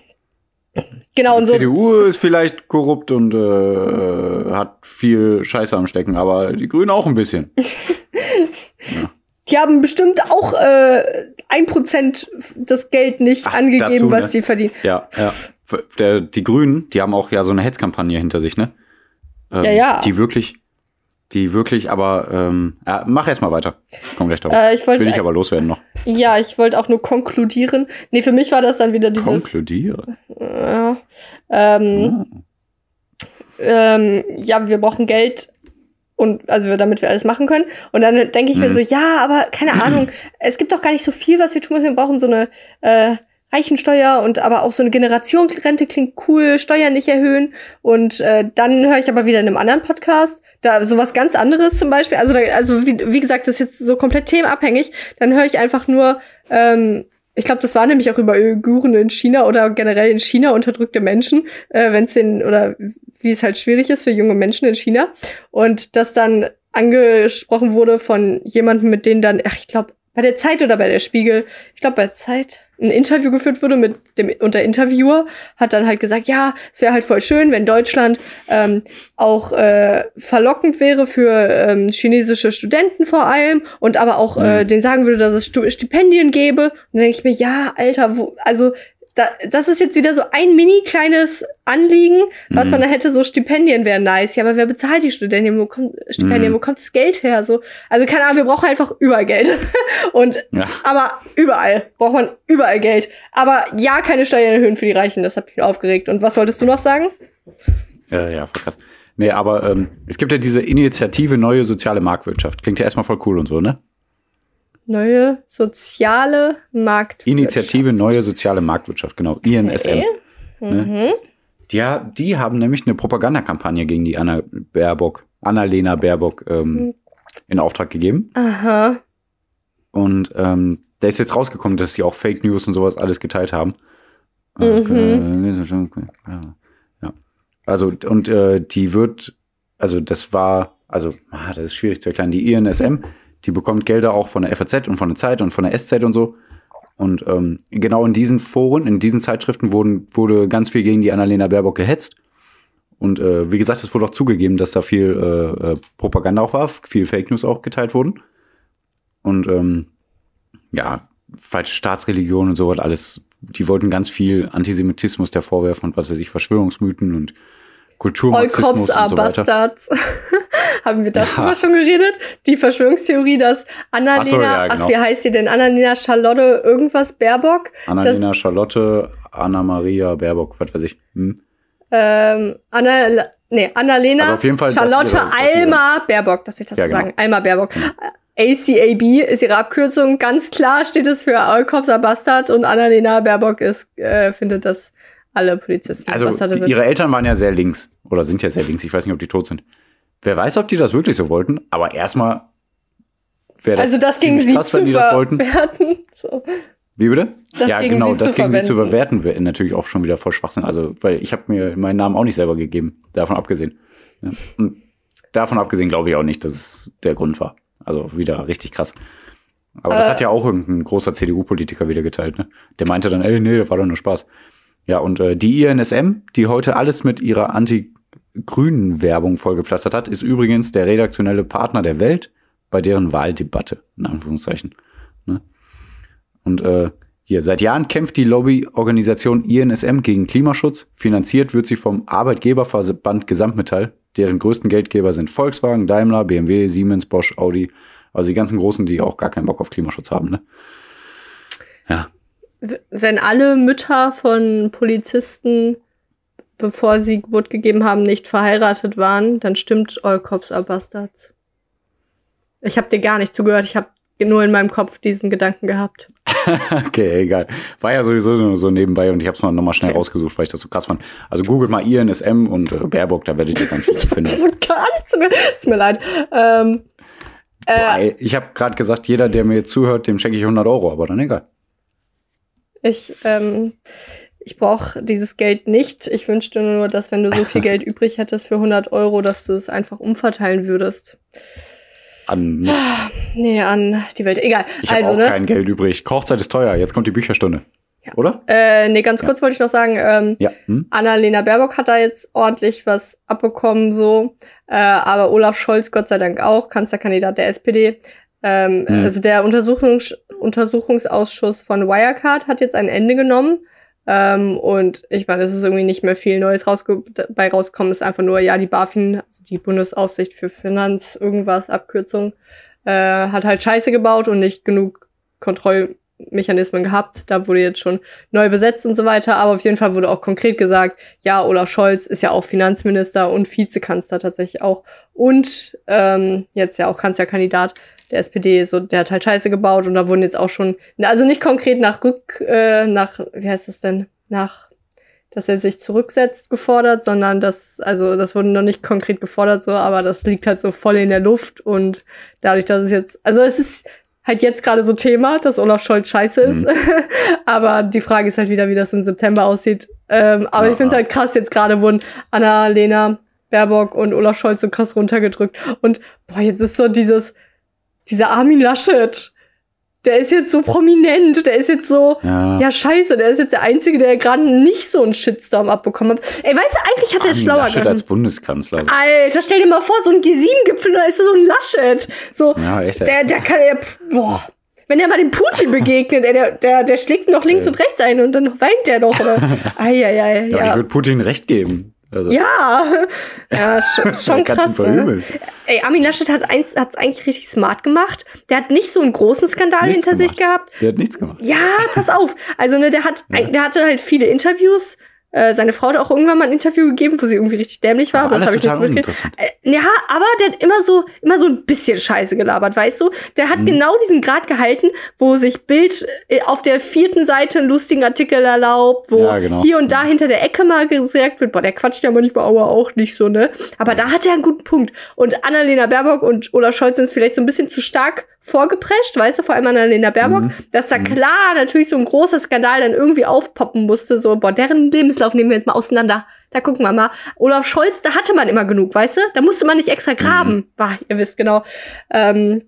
genau, und die so. CDU ist vielleicht korrupt und äh, hat viel Scheiße am Stecken, aber die Grünen auch ein bisschen. Die haben bestimmt auch äh, ein Prozent das Geld nicht Ach, angegeben, dazu, was ne? sie verdienen. Ja, ja. Der, die Grünen, die haben auch ja so eine Hetzkampagne hinter sich, ne? Ähm, Ja, ja. Die wirklich, die wirklich, aber ähm, ja, mach erst mal weiter. Komm gleich drauf. Äh, ich wollte Will ich aber loswerden noch. Ja, ich wollte auch nur konkludieren. Nee, für mich war das dann wieder dieses. Konkludiere. Ja, ähm, Oh. ähm, ja, wir brauchen Geld und also damit wir alles machen können. Und dann denke ich mir Mhm. so, ja, aber keine Ahnung, es gibt doch gar nicht so viel, was wir tun müssen. Wir brauchen so eine äh, Reichensteuer und aber auch so eine Generationenrente klingt cool, Steuern nicht erhöhen. Und äh, dann höre ich aber wieder in einem anderen Podcast, da sowas ganz anderes zum Beispiel. Also, da, also wie, wie gesagt, das ist jetzt so komplett themenabhängig. Dann höre ich einfach nur, ähm, ich glaube, das war nämlich auch über Uiguren in China oder generell in China unterdrückte Menschen, äh, wenn es den oder wie es halt schwierig ist für junge Menschen in China. Und das dann angesprochen wurde von jemandem, mit denen dann, ach, ich glaube, bei der Zeit oder bei der Spiegel, ich glaube bei Zeit, ein Interview geführt wurde mit dem und der Interviewer hat dann halt gesagt, ja, es wäre halt voll schön, wenn Deutschland ähm, auch äh, verlockend wäre für ähm, chinesische Studenten vor allem und aber auch äh, Mhm. denen sagen würde, dass es Stipendien gäbe. Und dann denke ich mir, ja, Alter, wo, also da, das ist jetzt wieder so ein mini kleines Anliegen, was Mhm. man da hätte, so Stipendien wären nice. Ja, aber wer bezahlt die Stipendien? Wo kommt, Stipendien, Mhm. wo kommt das Geld her? So, also keine Ahnung, wir brauchen einfach überall Geld. Und Ja. aber überall braucht man überall Geld. Aber ja, keine Steuern erhöhen für die Reichen. Das hat mich aufgeregt. Und was wolltest du noch sagen? Ja, ja, voll krass. Nee, aber ähm, es gibt ja diese Initiative Neue Soziale Marktwirtschaft. Klingt ja erstmal voll cool und so, ne? Neue soziale Marktwirtschaft. Initiative Neue Soziale Marktwirtschaft, genau. INSM. Okay. Ne? Mhm. Die, ha- die haben nämlich eine Propagandakampagne gegen die Anna Baerbock, Annalena Baerbock ähm, Mhm. in Auftrag gegeben. Aha. Und ähm, da ist jetzt rausgekommen, dass sie auch Fake News und sowas alles geteilt haben. Mhm. Ja. Also, und äh, die wird, also das war, also, ah, das ist schwierig zu erklären. Die INSM, die bekommt Gelder auch von der FAZ und von der Zeit und von der SZ und so. Und ähm, genau in diesen Foren, in diesen Zeitschriften wurden, wurde ganz viel gegen die Annalena Baerbock gehetzt. Und äh, wie gesagt, es wurde auch zugegeben, dass da viel äh, äh, Propaganda auch war, viel Fake News auch geteilt wurden. Und ähm, ja, falsche Staatsreligion und sowas, alles, die wollten ganz viel Antisemitismus der vorwerfen und was weiß ich, Verschwörungsmythen und Kulturmarxismus und so weiter. Bastards. Haben wir Ja. darüber schon geredet? Die Verschwörungstheorie, dass Annalena, Ach so, ja, genau. ach, wie heißt sie denn? Annalena Charlotte irgendwas Baerbock? Annalena das- Charlotte, Anna-Maria Baerbock, was weiß ich. Hm. Ähm, Anna, nee, Annalena Also auf jeden Fall, Charlotte ihre- Alma Baerbock, darf ich das Ja, so genau. sagen? Alma Baerbock. ACAB ist ihre Abkürzung. Ganz klar steht es für All Cops are Bastard und Annalena Baerbock ist, äh, findet, dass alle Polizisten Also ihre Eltern waren ja sehr links oder sind ja sehr links. Ich weiß nicht, ob die tot sind. Wer weiß, ob die das wirklich so wollten, aber erstmal wäre das also das gegen sie krass, zu wenn die das wollten. verwerten. So. Wie bitte? Das ja, genau, sie das gegen sie zu verwenden. bewerten wäre natürlich auch schon wieder voll Schwachsinn. Also, weil ich habe mir meinen Namen auch nicht selber gegeben, davon abgesehen. Ja. Und davon abgesehen glaube ich auch nicht, dass es der Grund war. Also wieder richtig krass. Aber das Äh. hat ja auch irgendein großer CDU-Politiker wieder geteilt, ne? Der meinte dann, ey, nee, das war doch nur Spaß. Ja, und äh, die INSM, die heute alles mit ihrer anti-grünen Werbung vollgepflastert hat, ist übrigens der redaktionelle Partner der Welt bei deren Wahldebatte, in Anführungszeichen. Ne? Und äh, hier, seit Jahren kämpft die Lobbyorganisation INSM gegen Klimaschutz. Finanziert wird sie vom Arbeitgeberverband Gesamtmetall. Deren größten Geldgeber sind Volkswagen, Daimler, BMW, Siemens, Bosch, Audi. Also die ganzen Großen, die auch gar keinen Bock auf Klimaschutz haben. Ne? Ja, Wenn alle Mütter von Polizisten, bevor sie Geburt gegeben haben, nicht verheiratet waren, dann stimmt All Cops are Bastards. Ich habe dir gar nicht zugehört. Ich habe nur in meinem Kopf diesen Gedanken gehabt. okay, egal. War ja sowieso nur so nebenbei und ich habe es mal nochmal schnell Okay. rausgesucht, weil ich das so krass fand. Also googelt mal INSM und äh, Baerbock, da werdet ihr ganz viel finden. so gar nichts mehr. Ist mir leid. Ähm, Boah, äh, ey, ich habe gerade gesagt, jeder, der mir zuhört, dem schenke ich 100 Euro, aber dann egal. ich ähm, ich brauche dieses Geld nicht. Ich wünschte nur, dass wenn du so viel Geld übrig hättest für 100 Euro, dass du es einfach umverteilen würdest. An, Nee, an die Welt. Egal. ich habe also, auch ne? kein Geld übrig. Kochzeit ist teuer, jetzt kommt die Bücherstunde. Ja. Oder? Äh, nee, ganz kurz wollte ich noch sagen, ähm, Ja. Hm? Annalena Baerbock hat da jetzt ordentlich was abbekommen, so. Äh, aber Olaf Scholz, Gott sei Dank auch, Kanzlerkandidat der SPD. Ähm, Hm. Also der Untersuchungs Untersuchungsausschuss von Wirecard hat jetzt ein Ende genommen. Ähm, und ich meine, es ist irgendwie nicht mehr viel Neues rausge bei rausgekommen. Es ist einfach nur, ja, die BaFin, also die Bundesaufsicht für Finanz, irgendwas, Abkürzung, äh, hat halt Scheiße gebaut und nicht genug Kontrollmechanismen gehabt. Da wurde jetzt schon neu besetzt und so weiter. Aber auf jeden Fall wurde auch konkret gesagt, ja, Olaf Scholz ist ja auch Finanzminister und Vizekanzler tatsächlich auch. Und ähm, jetzt ja auch Kanzlerkandidat der SPD, so, der hat halt Scheiße gebaut und da wurden jetzt auch schon, also nicht konkret nach Rück, äh, nach, wie heißt das denn, nach, dass er sich zurücksetzt gefordert, sondern das, also das wurde noch nicht konkret gefordert so, aber das liegt halt so voll in der Luft und dadurch, dass es jetzt, also es ist halt jetzt gerade so Thema, dass Olaf Scholz scheiße ist, Mhm. aber die Frage ist halt wieder, wie das im September aussieht. Ähm, aber Ja. ich finde es halt krass, jetzt gerade wurden Anna, Lena, Baerbock und Olaf Scholz so krass runtergedrückt und boah, jetzt ist so dieses, dieser Armin Laschet, der ist jetzt so prominent, der ist jetzt so, Ja. ja scheiße, der ist jetzt der Einzige, der gerade nicht so einen Shitstorm abbekommen hat. Ey, weißt du, eigentlich hat er schlauer Laschet gehandelt. als Bundeskanzler. Alter, stell dir mal vor, so ein G7-Gipfel, da ist so ein Laschet. So, Ja, echt. der, der kann ja, boah. Wenn er mal dem Putin begegnet, der, der, der schlägt noch links Ja. und rechts ein und dann weint der doch. Oder? Eieiei, ja, aber ich ja. würde Putin recht geben. Also, Ja, ja, schon, schon krass. Ne? Ey, Armin Laschet hat es eigentlich richtig smart gemacht. Der hat nicht so einen großen Skandal Nichts hinter sich gemacht. gehabt. Der hat nichts gemacht. Ja, pass auf. Also, ne, der hat, Ja. der hatte halt viele Interviews Äh, seine Frau hat auch irgendwann mal ein Interview gegeben, wo sie irgendwie richtig dämlich war, aber, Aber das habe ich nicht so mitgekriegt. Äh, ja, aber der hat immer so, immer so ein bisschen Scheiße gelabert, weißt du? Der hat Mhm. genau diesen Grad gehalten, wo sich Bild äh, auf der vierten Seite einen lustigen Artikel erlaubt, wo Ja, genau. hier und da hinter der Ecke mal gesagt wird, boah, der quatscht ja manchmal aber auch nicht so, ne? Aber da hat er einen guten Punkt. Und Annalena Baerbock und Olaf Scholz sind es vielleicht so ein bisschen zu stark vorgeprescht, weißt du, vor allem Annalena Baerbock, Mhm. dass da klar natürlich so ein großer Skandal dann irgendwie aufpoppen musste, so, boah, deren Lebenslauf nehmen wir jetzt mal auseinander. Da gucken wir mal. Olaf Scholz, da hatte man immer genug, weißt du? Da musste man nicht extra graben. Bah, ihr wisst genau. Ähm,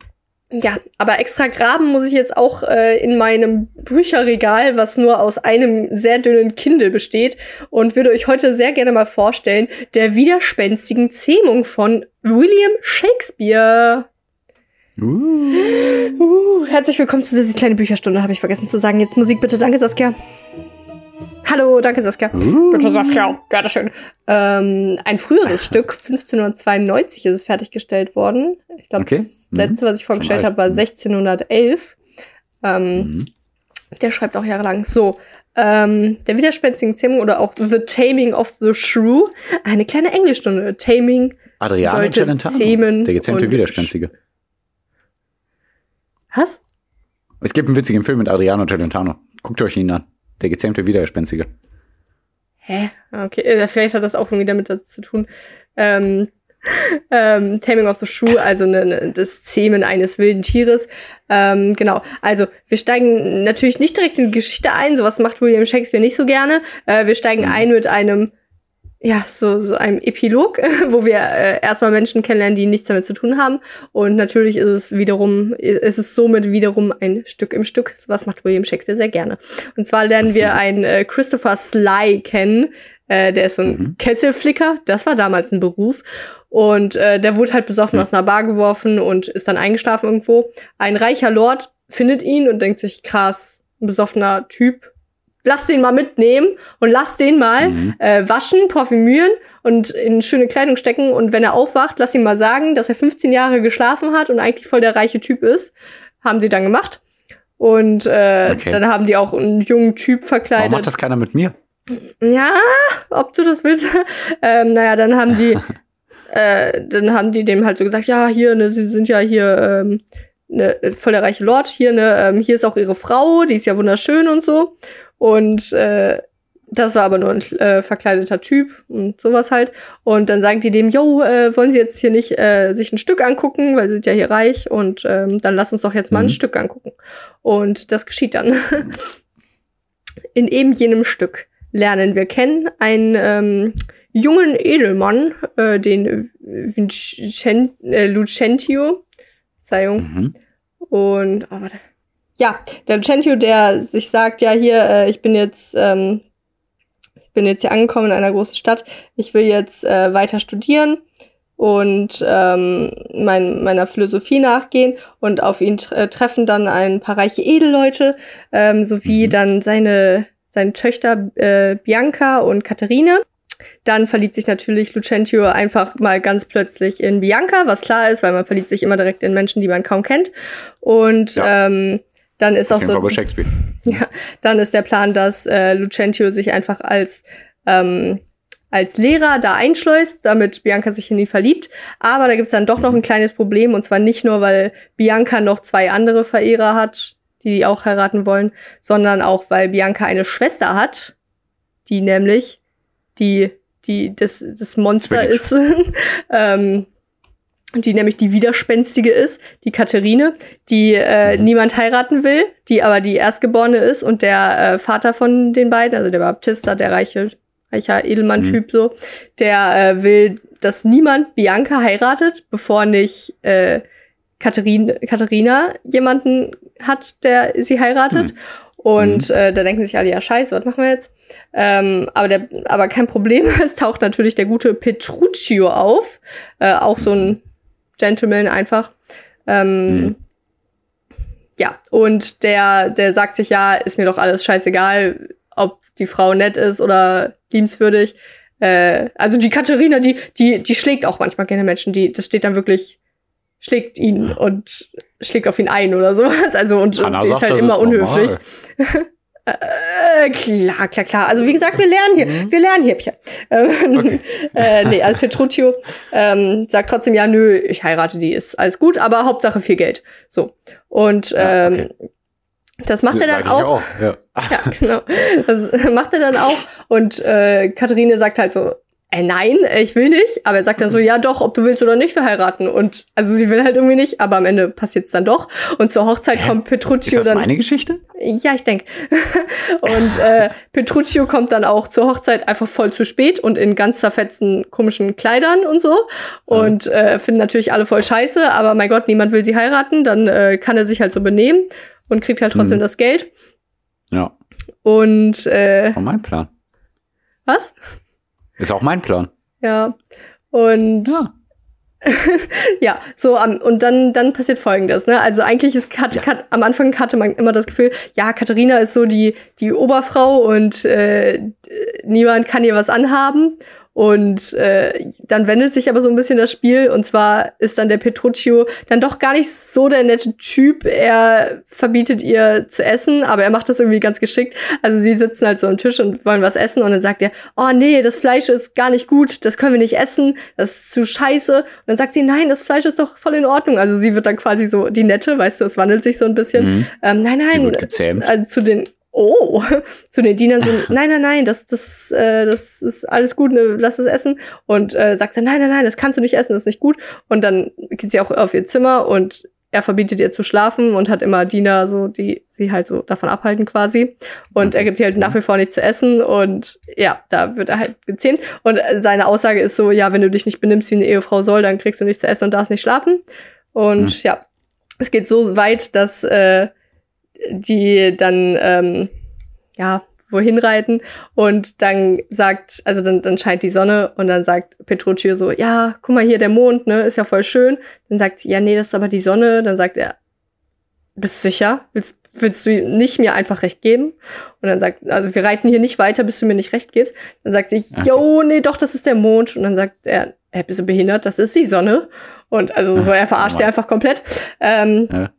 ja, aber extra graben muss ich jetzt auch äh, in meinem Bücherregal, was nur aus einem sehr dünnen Kindle besteht und würde euch heute sehr gerne mal vorstellen, der widerspenstigen Zähmung von William Shakespeare. Uh. Uh, herzlich willkommen zu dieser kleinen Bücherstunde, habe ich vergessen zu sagen. Jetzt Musik bitte, danke Saskia. Hallo, danke Saskia. Uh. Bitte Saskia, gerne schön. Ähm, ein früheres Stück, 1592 ist es fertiggestellt worden. Ich glaube, Okay. das Mhm. letzte, was ich vorgestellt habe, war alt. 1611. Ähm, Mhm. der schreibt auch jahrelang so. Ähm, der widerspenstigen Zähmung oder auch The Taming of the Shrew. Eine kleine Englischstunde. Taming. Adriano Bedeutet Celentano. Zähmen Der gezähmte Widerspenstige. Was? Es gibt einen witzigen Film mit Adriano Celentano. Guckt euch ihn an. Der gezähmte Widerspenstige. Hä? Okay, äh, vielleicht hat das auch irgendwie damit zu tun. Ähm, ähm, Taming of the Shrew, also ne, ne, das Zähmen eines wilden Tieres. Ähm, genau, also wir steigen natürlich nicht direkt in die Geschichte ein, sowas macht William Shakespeare nicht so gerne. Äh, wir steigen Mhm. ein mit einem, ja, so, so einem Epilog, wo wir äh, erstmal Menschen kennenlernen, die nichts damit zu tun haben. Und natürlich ist es wiederum, ist es somit wiederum ein Stück im Stück. Sowas macht William Shakespeare sehr gerne. Und zwar lernen wir einen äh, Christopher Sly kennen. Äh, der ist so ein Mhm. Kesselflicker. Das war damals ein Beruf. Und äh, der wurde halt besoffen Mhm. aus einer Bar geworfen und ist dann eingeschlafen irgendwo. Ein reicher Lord findet ihn und denkt sich, krass, ein besoffener Typ. Lass den mal mitnehmen und lass den mal Mhm. äh, waschen, parfümieren und in schöne Kleidung stecken. Und wenn er aufwacht, lass ihn mal sagen, dass er 15 Jahre geschlafen hat und eigentlich voll der reiche Typ ist. Haben sie dann gemacht. Und äh, Okay. dann haben die auch einen jungen Typ Warum verkleidet. macht das keiner mit mir? Ja, ob du das willst. ähm, naja, dann haben die, äh, dann haben die dem halt so gesagt, ja, hier, ne, sie sind ja hier ähm, ne, voll der reiche Lord hier, ne, ähm, hier ist auch ihre Frau, die ist ja wunderschön und so. Und äh, das war aber nur ein äh, verkleideter Typ und sowas halt. Und dann sagen die dem, yo, äh, wollen Sie jetzt hier nicht äh, sich ein Stück angucken, weil Sie sind ja hier reich und ähm, dann lass uns doch jetzt mal ein Mhm. Stück angucken. Und das geschieht dann. In eben jenem Stück lernen wir kennen einen ähm, jungen Edelmann, äh, den Vincent, äh, Lucentio. Verzeihung. Mhm. Und, oh, warte. Ja, der Lucentio, der sich sagt, ja, hier, äh, ich bin jetzt, ähm, ich bin jetzt hier angekommen in einer großen Stadt, ich will jetzt äh, weiter studieren und ähm, mein, meiner Philosophie nachgehen und auf ihn tre äh, treffen dann ein paar reiche Edelleute, ähm, sowie Mhm. dann seine, seine Töchter äh, Bianca und Katharine. Dann verliebt sich natürlich Lucentio einfach mal ganz plötzlich in Bianca, was klar ist, weil man verliebt sich immer direkt in Menschen, die man kaum kennt. Und Ja. ähm, dann ist Auf auch so, Shakespeare. dann ist der Plan, dass äh, Lucentio sich einfach als ähm, als Lehrer da einschleust, damit Bianca sich in ihn verliebt. Aber da gibt's dann doch noch ein kleines Problem, und zwar nicht nur, weil Bianca noch zwei andere Verehrer hat, die auch heiraten wollen, sondern auch, weil Bianca eine Schwester hat, die nämlich die, die das, das Monster ist, ähm, die nämlich die Widerspenstige ist, die Katharine, die äh, Mhm. niemand heiraten will, die aber die Erstgeborene ist und der äh, Vater von den beiden, also der Baptista, der reiche, reicher Edelmann-Typ so, der äh, will, dass niemand Bianca heiratet, bevor nicht äh, Katharin, Katharina jemanden hat, der sie heiratet. Und äh, da denken sich alle, ja, scheiße, was machen wir jetzt? Ähm, aber, der, aber kein Problem, es taucht natürlich der gute Petruccio auf. Äh, auch so ein Gentleman einfach. Ähm, Mhm. Ja, und der, der sagt sich, ja, ist mir doch alles scheißegal, ob die Frau nett ist oder liebenswürdig. Äh, also die Katharina, die, die, die schlägt auch manchmal gerne Menschen, die, das steht dann wirklich, schlägt ihn und schlägt auf ihn ein oder sowas. Also und, und die ist sagt, halt immer ist normal. unhöflich. Äh, klar, klar, klar. Also wie gesagt, wir lernen hier. Mhm. Wir lernen hier, Pia. Ähm, Okay. äh, nee, also Petruccio ähm, sagt trotzdem, ja, nö, ich heirate die, ist alles gut, aber Hauptsache viel Geld. So. Und Ja, ähm, okay. das macht er Sag dann ich auch. Ja. Ja, genau. Das macht er dann auch. Und äh, Katharine sagt halt so, äh, nein, äh, ich will nicht. Aber er sagt dann so, ja doch, ob du willst oder nicht, wir heiraten. Und also sie will halt irgendwie nicht, aber am Ende passiert es dann doch. Und zur Hochzeit Hä? kommt Ist Petruccio das dann. meine Geschichte? Ja, ich denke. und äh, Petruccio kommt dann auch zur Hochzeit einfach voll zu spät und in ganz zerfetzten komischen Kleidern und so. Und äh, finden natürlich alle voll scheiße, aber mein Gott, niemand will sie heiraten. Dann äh, kann er sich halt so benehmen und kriegt halt trotzdem Mhm. das Geld. Ja, Und äh, war mein Plan. was? Ist auch mein Plan. Ja. Und Ja. ja, so am, und dann, dann passiert folgendes, ne? Also eigentlich ist Kat, Ja. Kat, am Anfang hatte man immer das Gefühl, ja, Katharina ist so die, die Oberfrau und äh, niemand kann ihr was anhaben. Und äh, dann wendet sich aber so ein bisschen das Spiel. Und zwar ist dann der Petruccio dann doch gar nicht so der nette Typ. Er verbietet ihr zu essen, aber er macht das irgendwie ganz geschickt. Also sie sitzen halt so am Tisch und wollen was essen. Und dann sagt er, oh nee, das Fleisch ist gar nicht gut, das können wir nicht essen, das ist zu scheiße. Und dann sagt sie, nein, das Fleisch ist doch voll in Ordnung. Also sie wird dann quasi so die Nette, weißt du, es wandelt sich so ein bisschen. Mhm. Ähm, nein, nein, also zu den Oh, zu den Dienern so, nein, nein, nein, das, das, äh, das ist alles gut, ne, lass es essen. Und äh, sagt dann, nein, nein, nein, das kannst du nicht essen, das ist nicht gut. Und dann geht sie auch auf ihr Zimmer und er verbietet ihr zu schlafen und hat immer Diener, so, die sie halt so davon abhalten quasi. Und er gibt ihr halt nach wie vor nichts zu essen und ja, da wird er halt gezähmt. Und äh, seine Aussage ist so, ja, wenn du dich nicht benimmst wie eine Ehefrau soll, dann kriegst du nichts zu essen und darfst nicht schlafen. Und Hm. ja, es geht so weit, dass äh, die dann ähm, ja wohin reiten und dann sagt, also dann, dann scheint die Sonne und dann sagt Petruccio so, ja, guck mal hier der Mond, ne, ist ja voll schön. Dann sagt sie, ja, nee, das ist aber die Sonne. Dann sagt er, bist du sicher? Willst, willst du nicht mir einfach recht geben? Und dann sagt, also wir reiten hier nicht weiter, bis du mir nicht recht gibst. Dann sagt sie, jo, nee, doch, das ist der Mond. Und dann sagt er, hä, bist du behindert? Das ist die Sonne. Und also so, er verarscht sie einfach komplett. Ähm, Ja.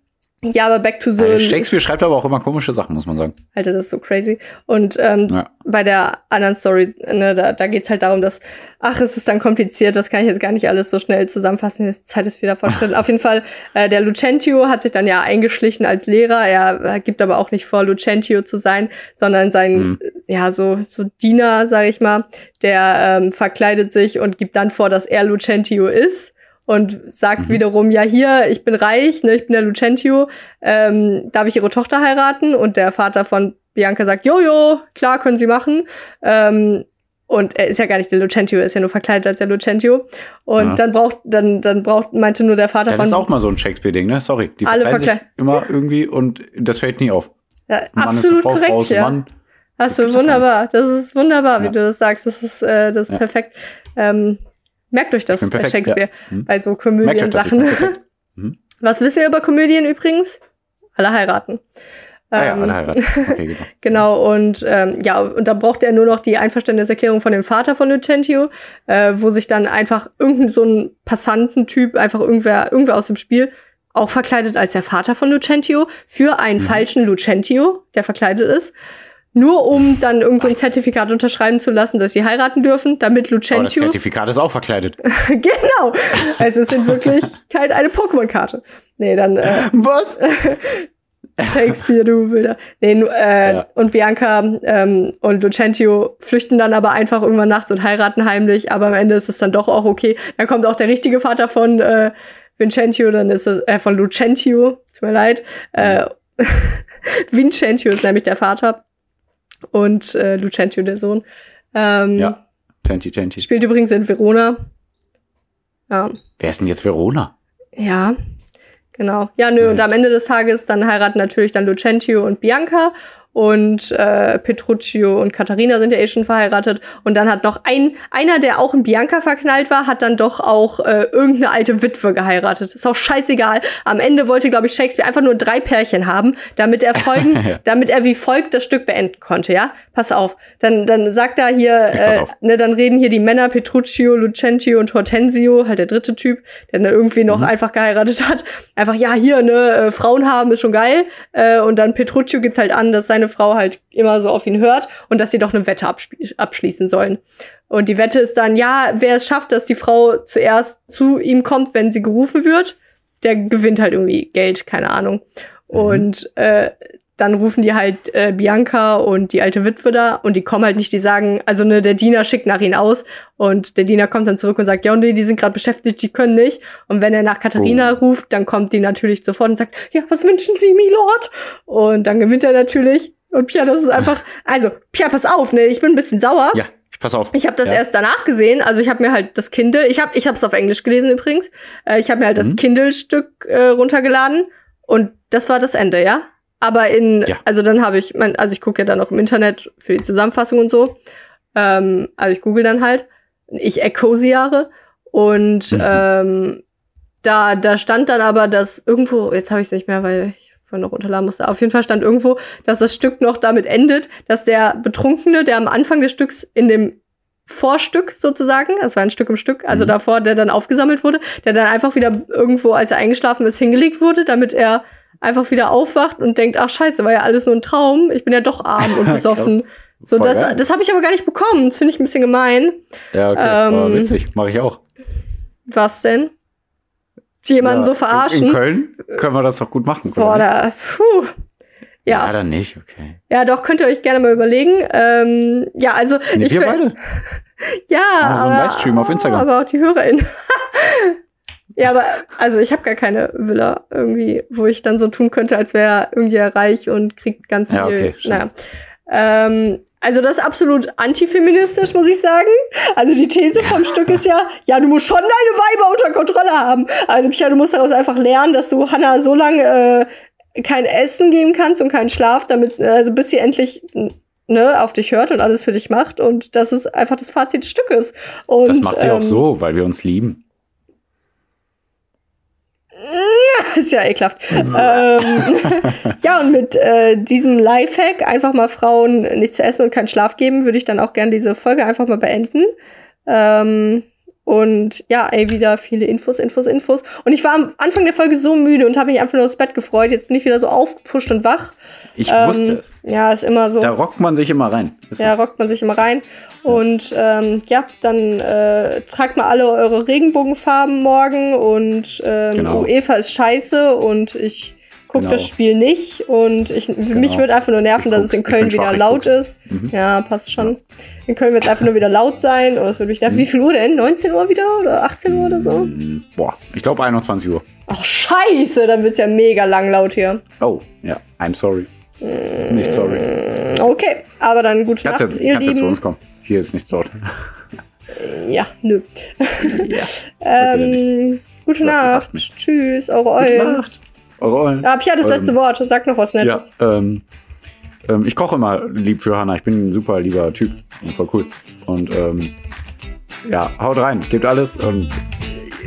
Ja, aber back to the Also Shakespeare schreibt aber auch immer komische Sachen, muss man sagen. Alter, das ist so crazy. Und ähm, Ja. bei der anderen Story, ne, da, da geht's halt darum, dass, ach, es ist dann kompliziert, das kann ich jetzt gar nicht alles so schnell zusammenfassen, die Zeit ist wieder fortschritten. Auf jeden Fall, äh, der Lucentio hat sich dann ja eingeschlichen als Lehrer, er äh, gibt aber auch nicht vor, Lucentio zu sein, sondern sein, Mhm. ja, so, so Diener, sag ich mal, der ähm, verkleidet sich und gibt dann vor, dass er Lucentio ist und sagt Mhm. wiederum, ja hier, ich bin reich, ne, ich bin der Lucentio, ähm, darf ich ihre Tochter heiraten? Und der Vater von Bianca sagt, jojo, klar, können sie machen. Ähm, und er ist ja gar nicht der Lucentio, er ist ja nur verkleidet als der Lucentio. Und Ja. dann braucht, dann, dann braucht, meinte nur der Vater Das von. ist auch mal so ein Shakespeare-Ding, ne? Sorry. Die Alle verkleiden sich immer irgendwie und das fällt nie auf. ja, absolut Frau, Frau korrekt, ein ja. Mann. Hast Das du wunderbar. Das ist wunderbar, wie Ja. du das sagst. Das ist, äh, das ist perfekt. Ähm, merkt euch das bin bei perfekt, Shakespeare ja. Hm. bei so Komödiensachen. perfekt. Mhm. Was wissen wir über Komödien übrigens? Alle heiraten. Ah ja, Ähm, alle heiraten. Okay, genau. Genau, und ähm, ja, und da braucht er nur noch die Einverständniserklärung von dem Vater von Lucentio, äh, wo sich dann einfach irgendein so ein Passantentyp, einfach irgendwer, irgendwer aus dem Spiel, auch verkleidet als der Vater von Lucentio, für einen Mhm. falschen Lucentio, der verkleidet ist, nur um dann irgendein so ein Zertifikat unterschreiben zu lassen, dass sie heiraten dürfen, damit Aber das Lucentio. Zertifikat ist auch verkleidet. genau! Also es ist in Wirklichkeit eine Pokémon-Karte. Nee, dann äh, Was? Shakespeare, du Wilder. Nee, äh, Ja. und Bianca ähm, und Lucentio flüchten dann aber einfach irgendwann nachts und heiraten heimlich, aber am Ende ist es dann doch auch okay. Dann kommt auch der richtige Vater von äh, Vincentio, dann ist es, äh, von Lucentio, tut mir leid. Äh, Vincentio ist nämlich der Vater und äh, Lucentio der Sohn. Ähm, Ja. Tenti, Tenti. Spielt übrigens in Verona. Ja. Wer ist denn jetzt Verona? Ja, genau. Ja, nö, Mhm. und am Ende des Tages dann heiraten natürlich dann Lucentio und Bianca und äh, Petruccio und Katharina sind ja eh schon verheiratet. Und dann hat noch ein, einer, der auch in Bianca verknallt war, hat dann doch auch äh, irgendeine alte Witwe geheiratet. Ist auch scheißegal. Am Ende wollte, glaube ich, Shakespeare einfach nur drei Pärchen haben, damit er folgen, Ja. damit er wie folgt das Stück beenden konnte, ja? Pass auf. Dann, dann sagt er hier, äh, ne, dann reden hier die Männer Petruccio, Lucentio und Hortensio, halt der dritte Typ, der dann irgendwie noch Mhm. einfach geheiratet hat. Einfach, ja, hier, ne, äh, Frauen haben ist schon geil. Äh, und dann Petruccio gibt halt an, dass seine seine Frau halt immer so auf ihn hört und dass sie doch eine Wette abschli- abschließen sollen. Und die Wette ist dann, ja, wer es schafft, dass die Frau zuerst zu ihm kommt, wenn sie gerufen wird, der gewinnt halt irgendwie Geld, keine Ahnung. Und äh, dann rufen die halt äh, Bianca und die alte Witwe da und die kommen halt nicht, die sagen, also ne, der Diener schickt nach ihnen aus und der Diener kommt dann zurück und sagt, ja, nee, die sind gerade beschäftigt, die können nicht. Und wenn er nach Katharina ruft, dann kommt die natürlich sofort und sagt, ja, was wünschen Sie, Milord? Und dann gewinnt er natürlich. Und Pia, das ist einfach, also, Pia, pass auf, ne, ich bin ein bisschen sauer. Ja, ich pass auf. Ich habe das ja. erst danach gesehen. Also ich habe mir halt das Kindle, ich habe ich habe es auf Englisch gelesen übrigens. Äh, ich habe mir halt das Mhm. Kindle-Stück äh, runtergeladen und das war das Ende, ja. Aber in, Ja. also dann habe ich, mein, also ich gucke ja dann auch im Internet für die Zusammenfassung und so. Ähm, also ich google dann halt. Ich Ecosiare und Mhm. ähm, da da stand dann aber, dass irgendwo, jetzt habe ich es nicht mehr, weil ich vorhin noch runterladen musste. Auf jeden Fall stand irgendwo, dass das Stück noch damit endet, dass der Betrunkene, der am Anfang des Stücks in dem Vorstück sozusagen, das war ein Stück im Stück, also Mhm. davor, der dann aufgesammelt wurde, der dann einfach wieder irgendwo, als er eingeschlafen ist, hingelegt wurde, damit er einfach wieder aufwacht und denkt, ach scheiße, war ja alles nur ein Traum, ich bin ja doch arm und besoffen. so, das, geil. das habe ich aber gar nicht bekommen. Das finde ich ein bisschen gemein. Ja, okay. Aber ähm, witzig. Mache ich auch. Was denn? Jemanden Ja, so In verarschen? Köln können wir das doch gut machen. Boah, oder? da, puh. Ja, Ja, dann nicht, okay. ja, doch, könnt ihr euch gerne mal überlegen. Ähm, ja, also, Nee, ich wir beide. Ja, Machen wir so einen aber, Livestream auf Instagram. aber auch die HörerInnen. ja, aber also ich habe gar keine Villa irgendwie, wo ich dann so tun könnte, als wäre irgendwie reich und kriegt ganz viel. Ja, okay, naja. Ähm, also das ist absolut antifeministisch, muss ich sagen. Also die These vom Stück ist ja, ja, du musst schon deine Weiber unter Kontrolle haben. Also Micha, du musst daraus einfach lernen, dass du Hannah so lange äh, kein Essen geben kannst und keinen Schlaf, damit, also bis sie endlich ne, auf dich hört und alles für dich macht. Und das ist einfach das Fazit des Stückes. Und, Das macht sie auch ähm, so, weil wir uns lieben. Ist ja ekelhaft. ähm, ja, und mit äh, diesem Lifehack, einfach mal Frauen nichts zu essen und keinen Schlaf geben, würde ich dann auch gerne diese Folge einfach mal beenden. Ähm, und ja, ey, wieder viele Infos, Infos, Infos. Und ich war am Anfang der Folge so müde und habe mich einfach nur aufs Bett gefreut. Jetzt bin ich wieder so aufgepusht und wach. Ich Ähm, wusste es. Ja, ist immer so. Da rockt man sich immer rein. Ist Ja, so. rockt man sich immer rein. Und ähm, ja, dann äh, tragt mal alle eure Regenbogenfarben morgen und ähm, Genau. UEFA ist scheiße und ich gucke Genau. das Spiel nicht und ich, mich würde einfach nur nerven, Ich dass es in Köln schwach, wieder ich laut ist. Mhm. Ja, passt schon. In Köln wird es einfach nur wieder laut sein und es würde mich nerven. Mhm. Wie viel Uhr denn? 19 Uhr wieder oder 18 Uhr oder so? Mm, Boah, ich glaube 21 Uhr. Ach, scheiße, dann wird es ja mega lang laut hier. Oh, ja, I'm sorry. Nicht sorry. Okay, aber dann gute Kannst Nacht, ja, ihr kannst ja zu Lieben. uns kommen. Hier ist nichts dort. Ja, nö. ja. Ähm, gute Nacht. Tschüss, eure Gute Eulen. Nacht. Eure Eulen. Ah, Pia, das Ähm, letzte Wort. Sag noch was Ja, Nettes. ähm, ähm, ich koche immer lieb für Hannah. Ich bin ein super lieber Typ und voll cool. Und ähm, ja, haut rein, gebt alles und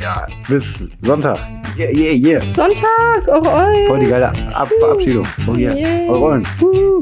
ja, bis Sonntag. Yeah, yeah, yeah. Sonntag, eure Eulen. Voll die geile Ab Verabschiedung. Oh yeah, Yeah. eure Rollen. Uh.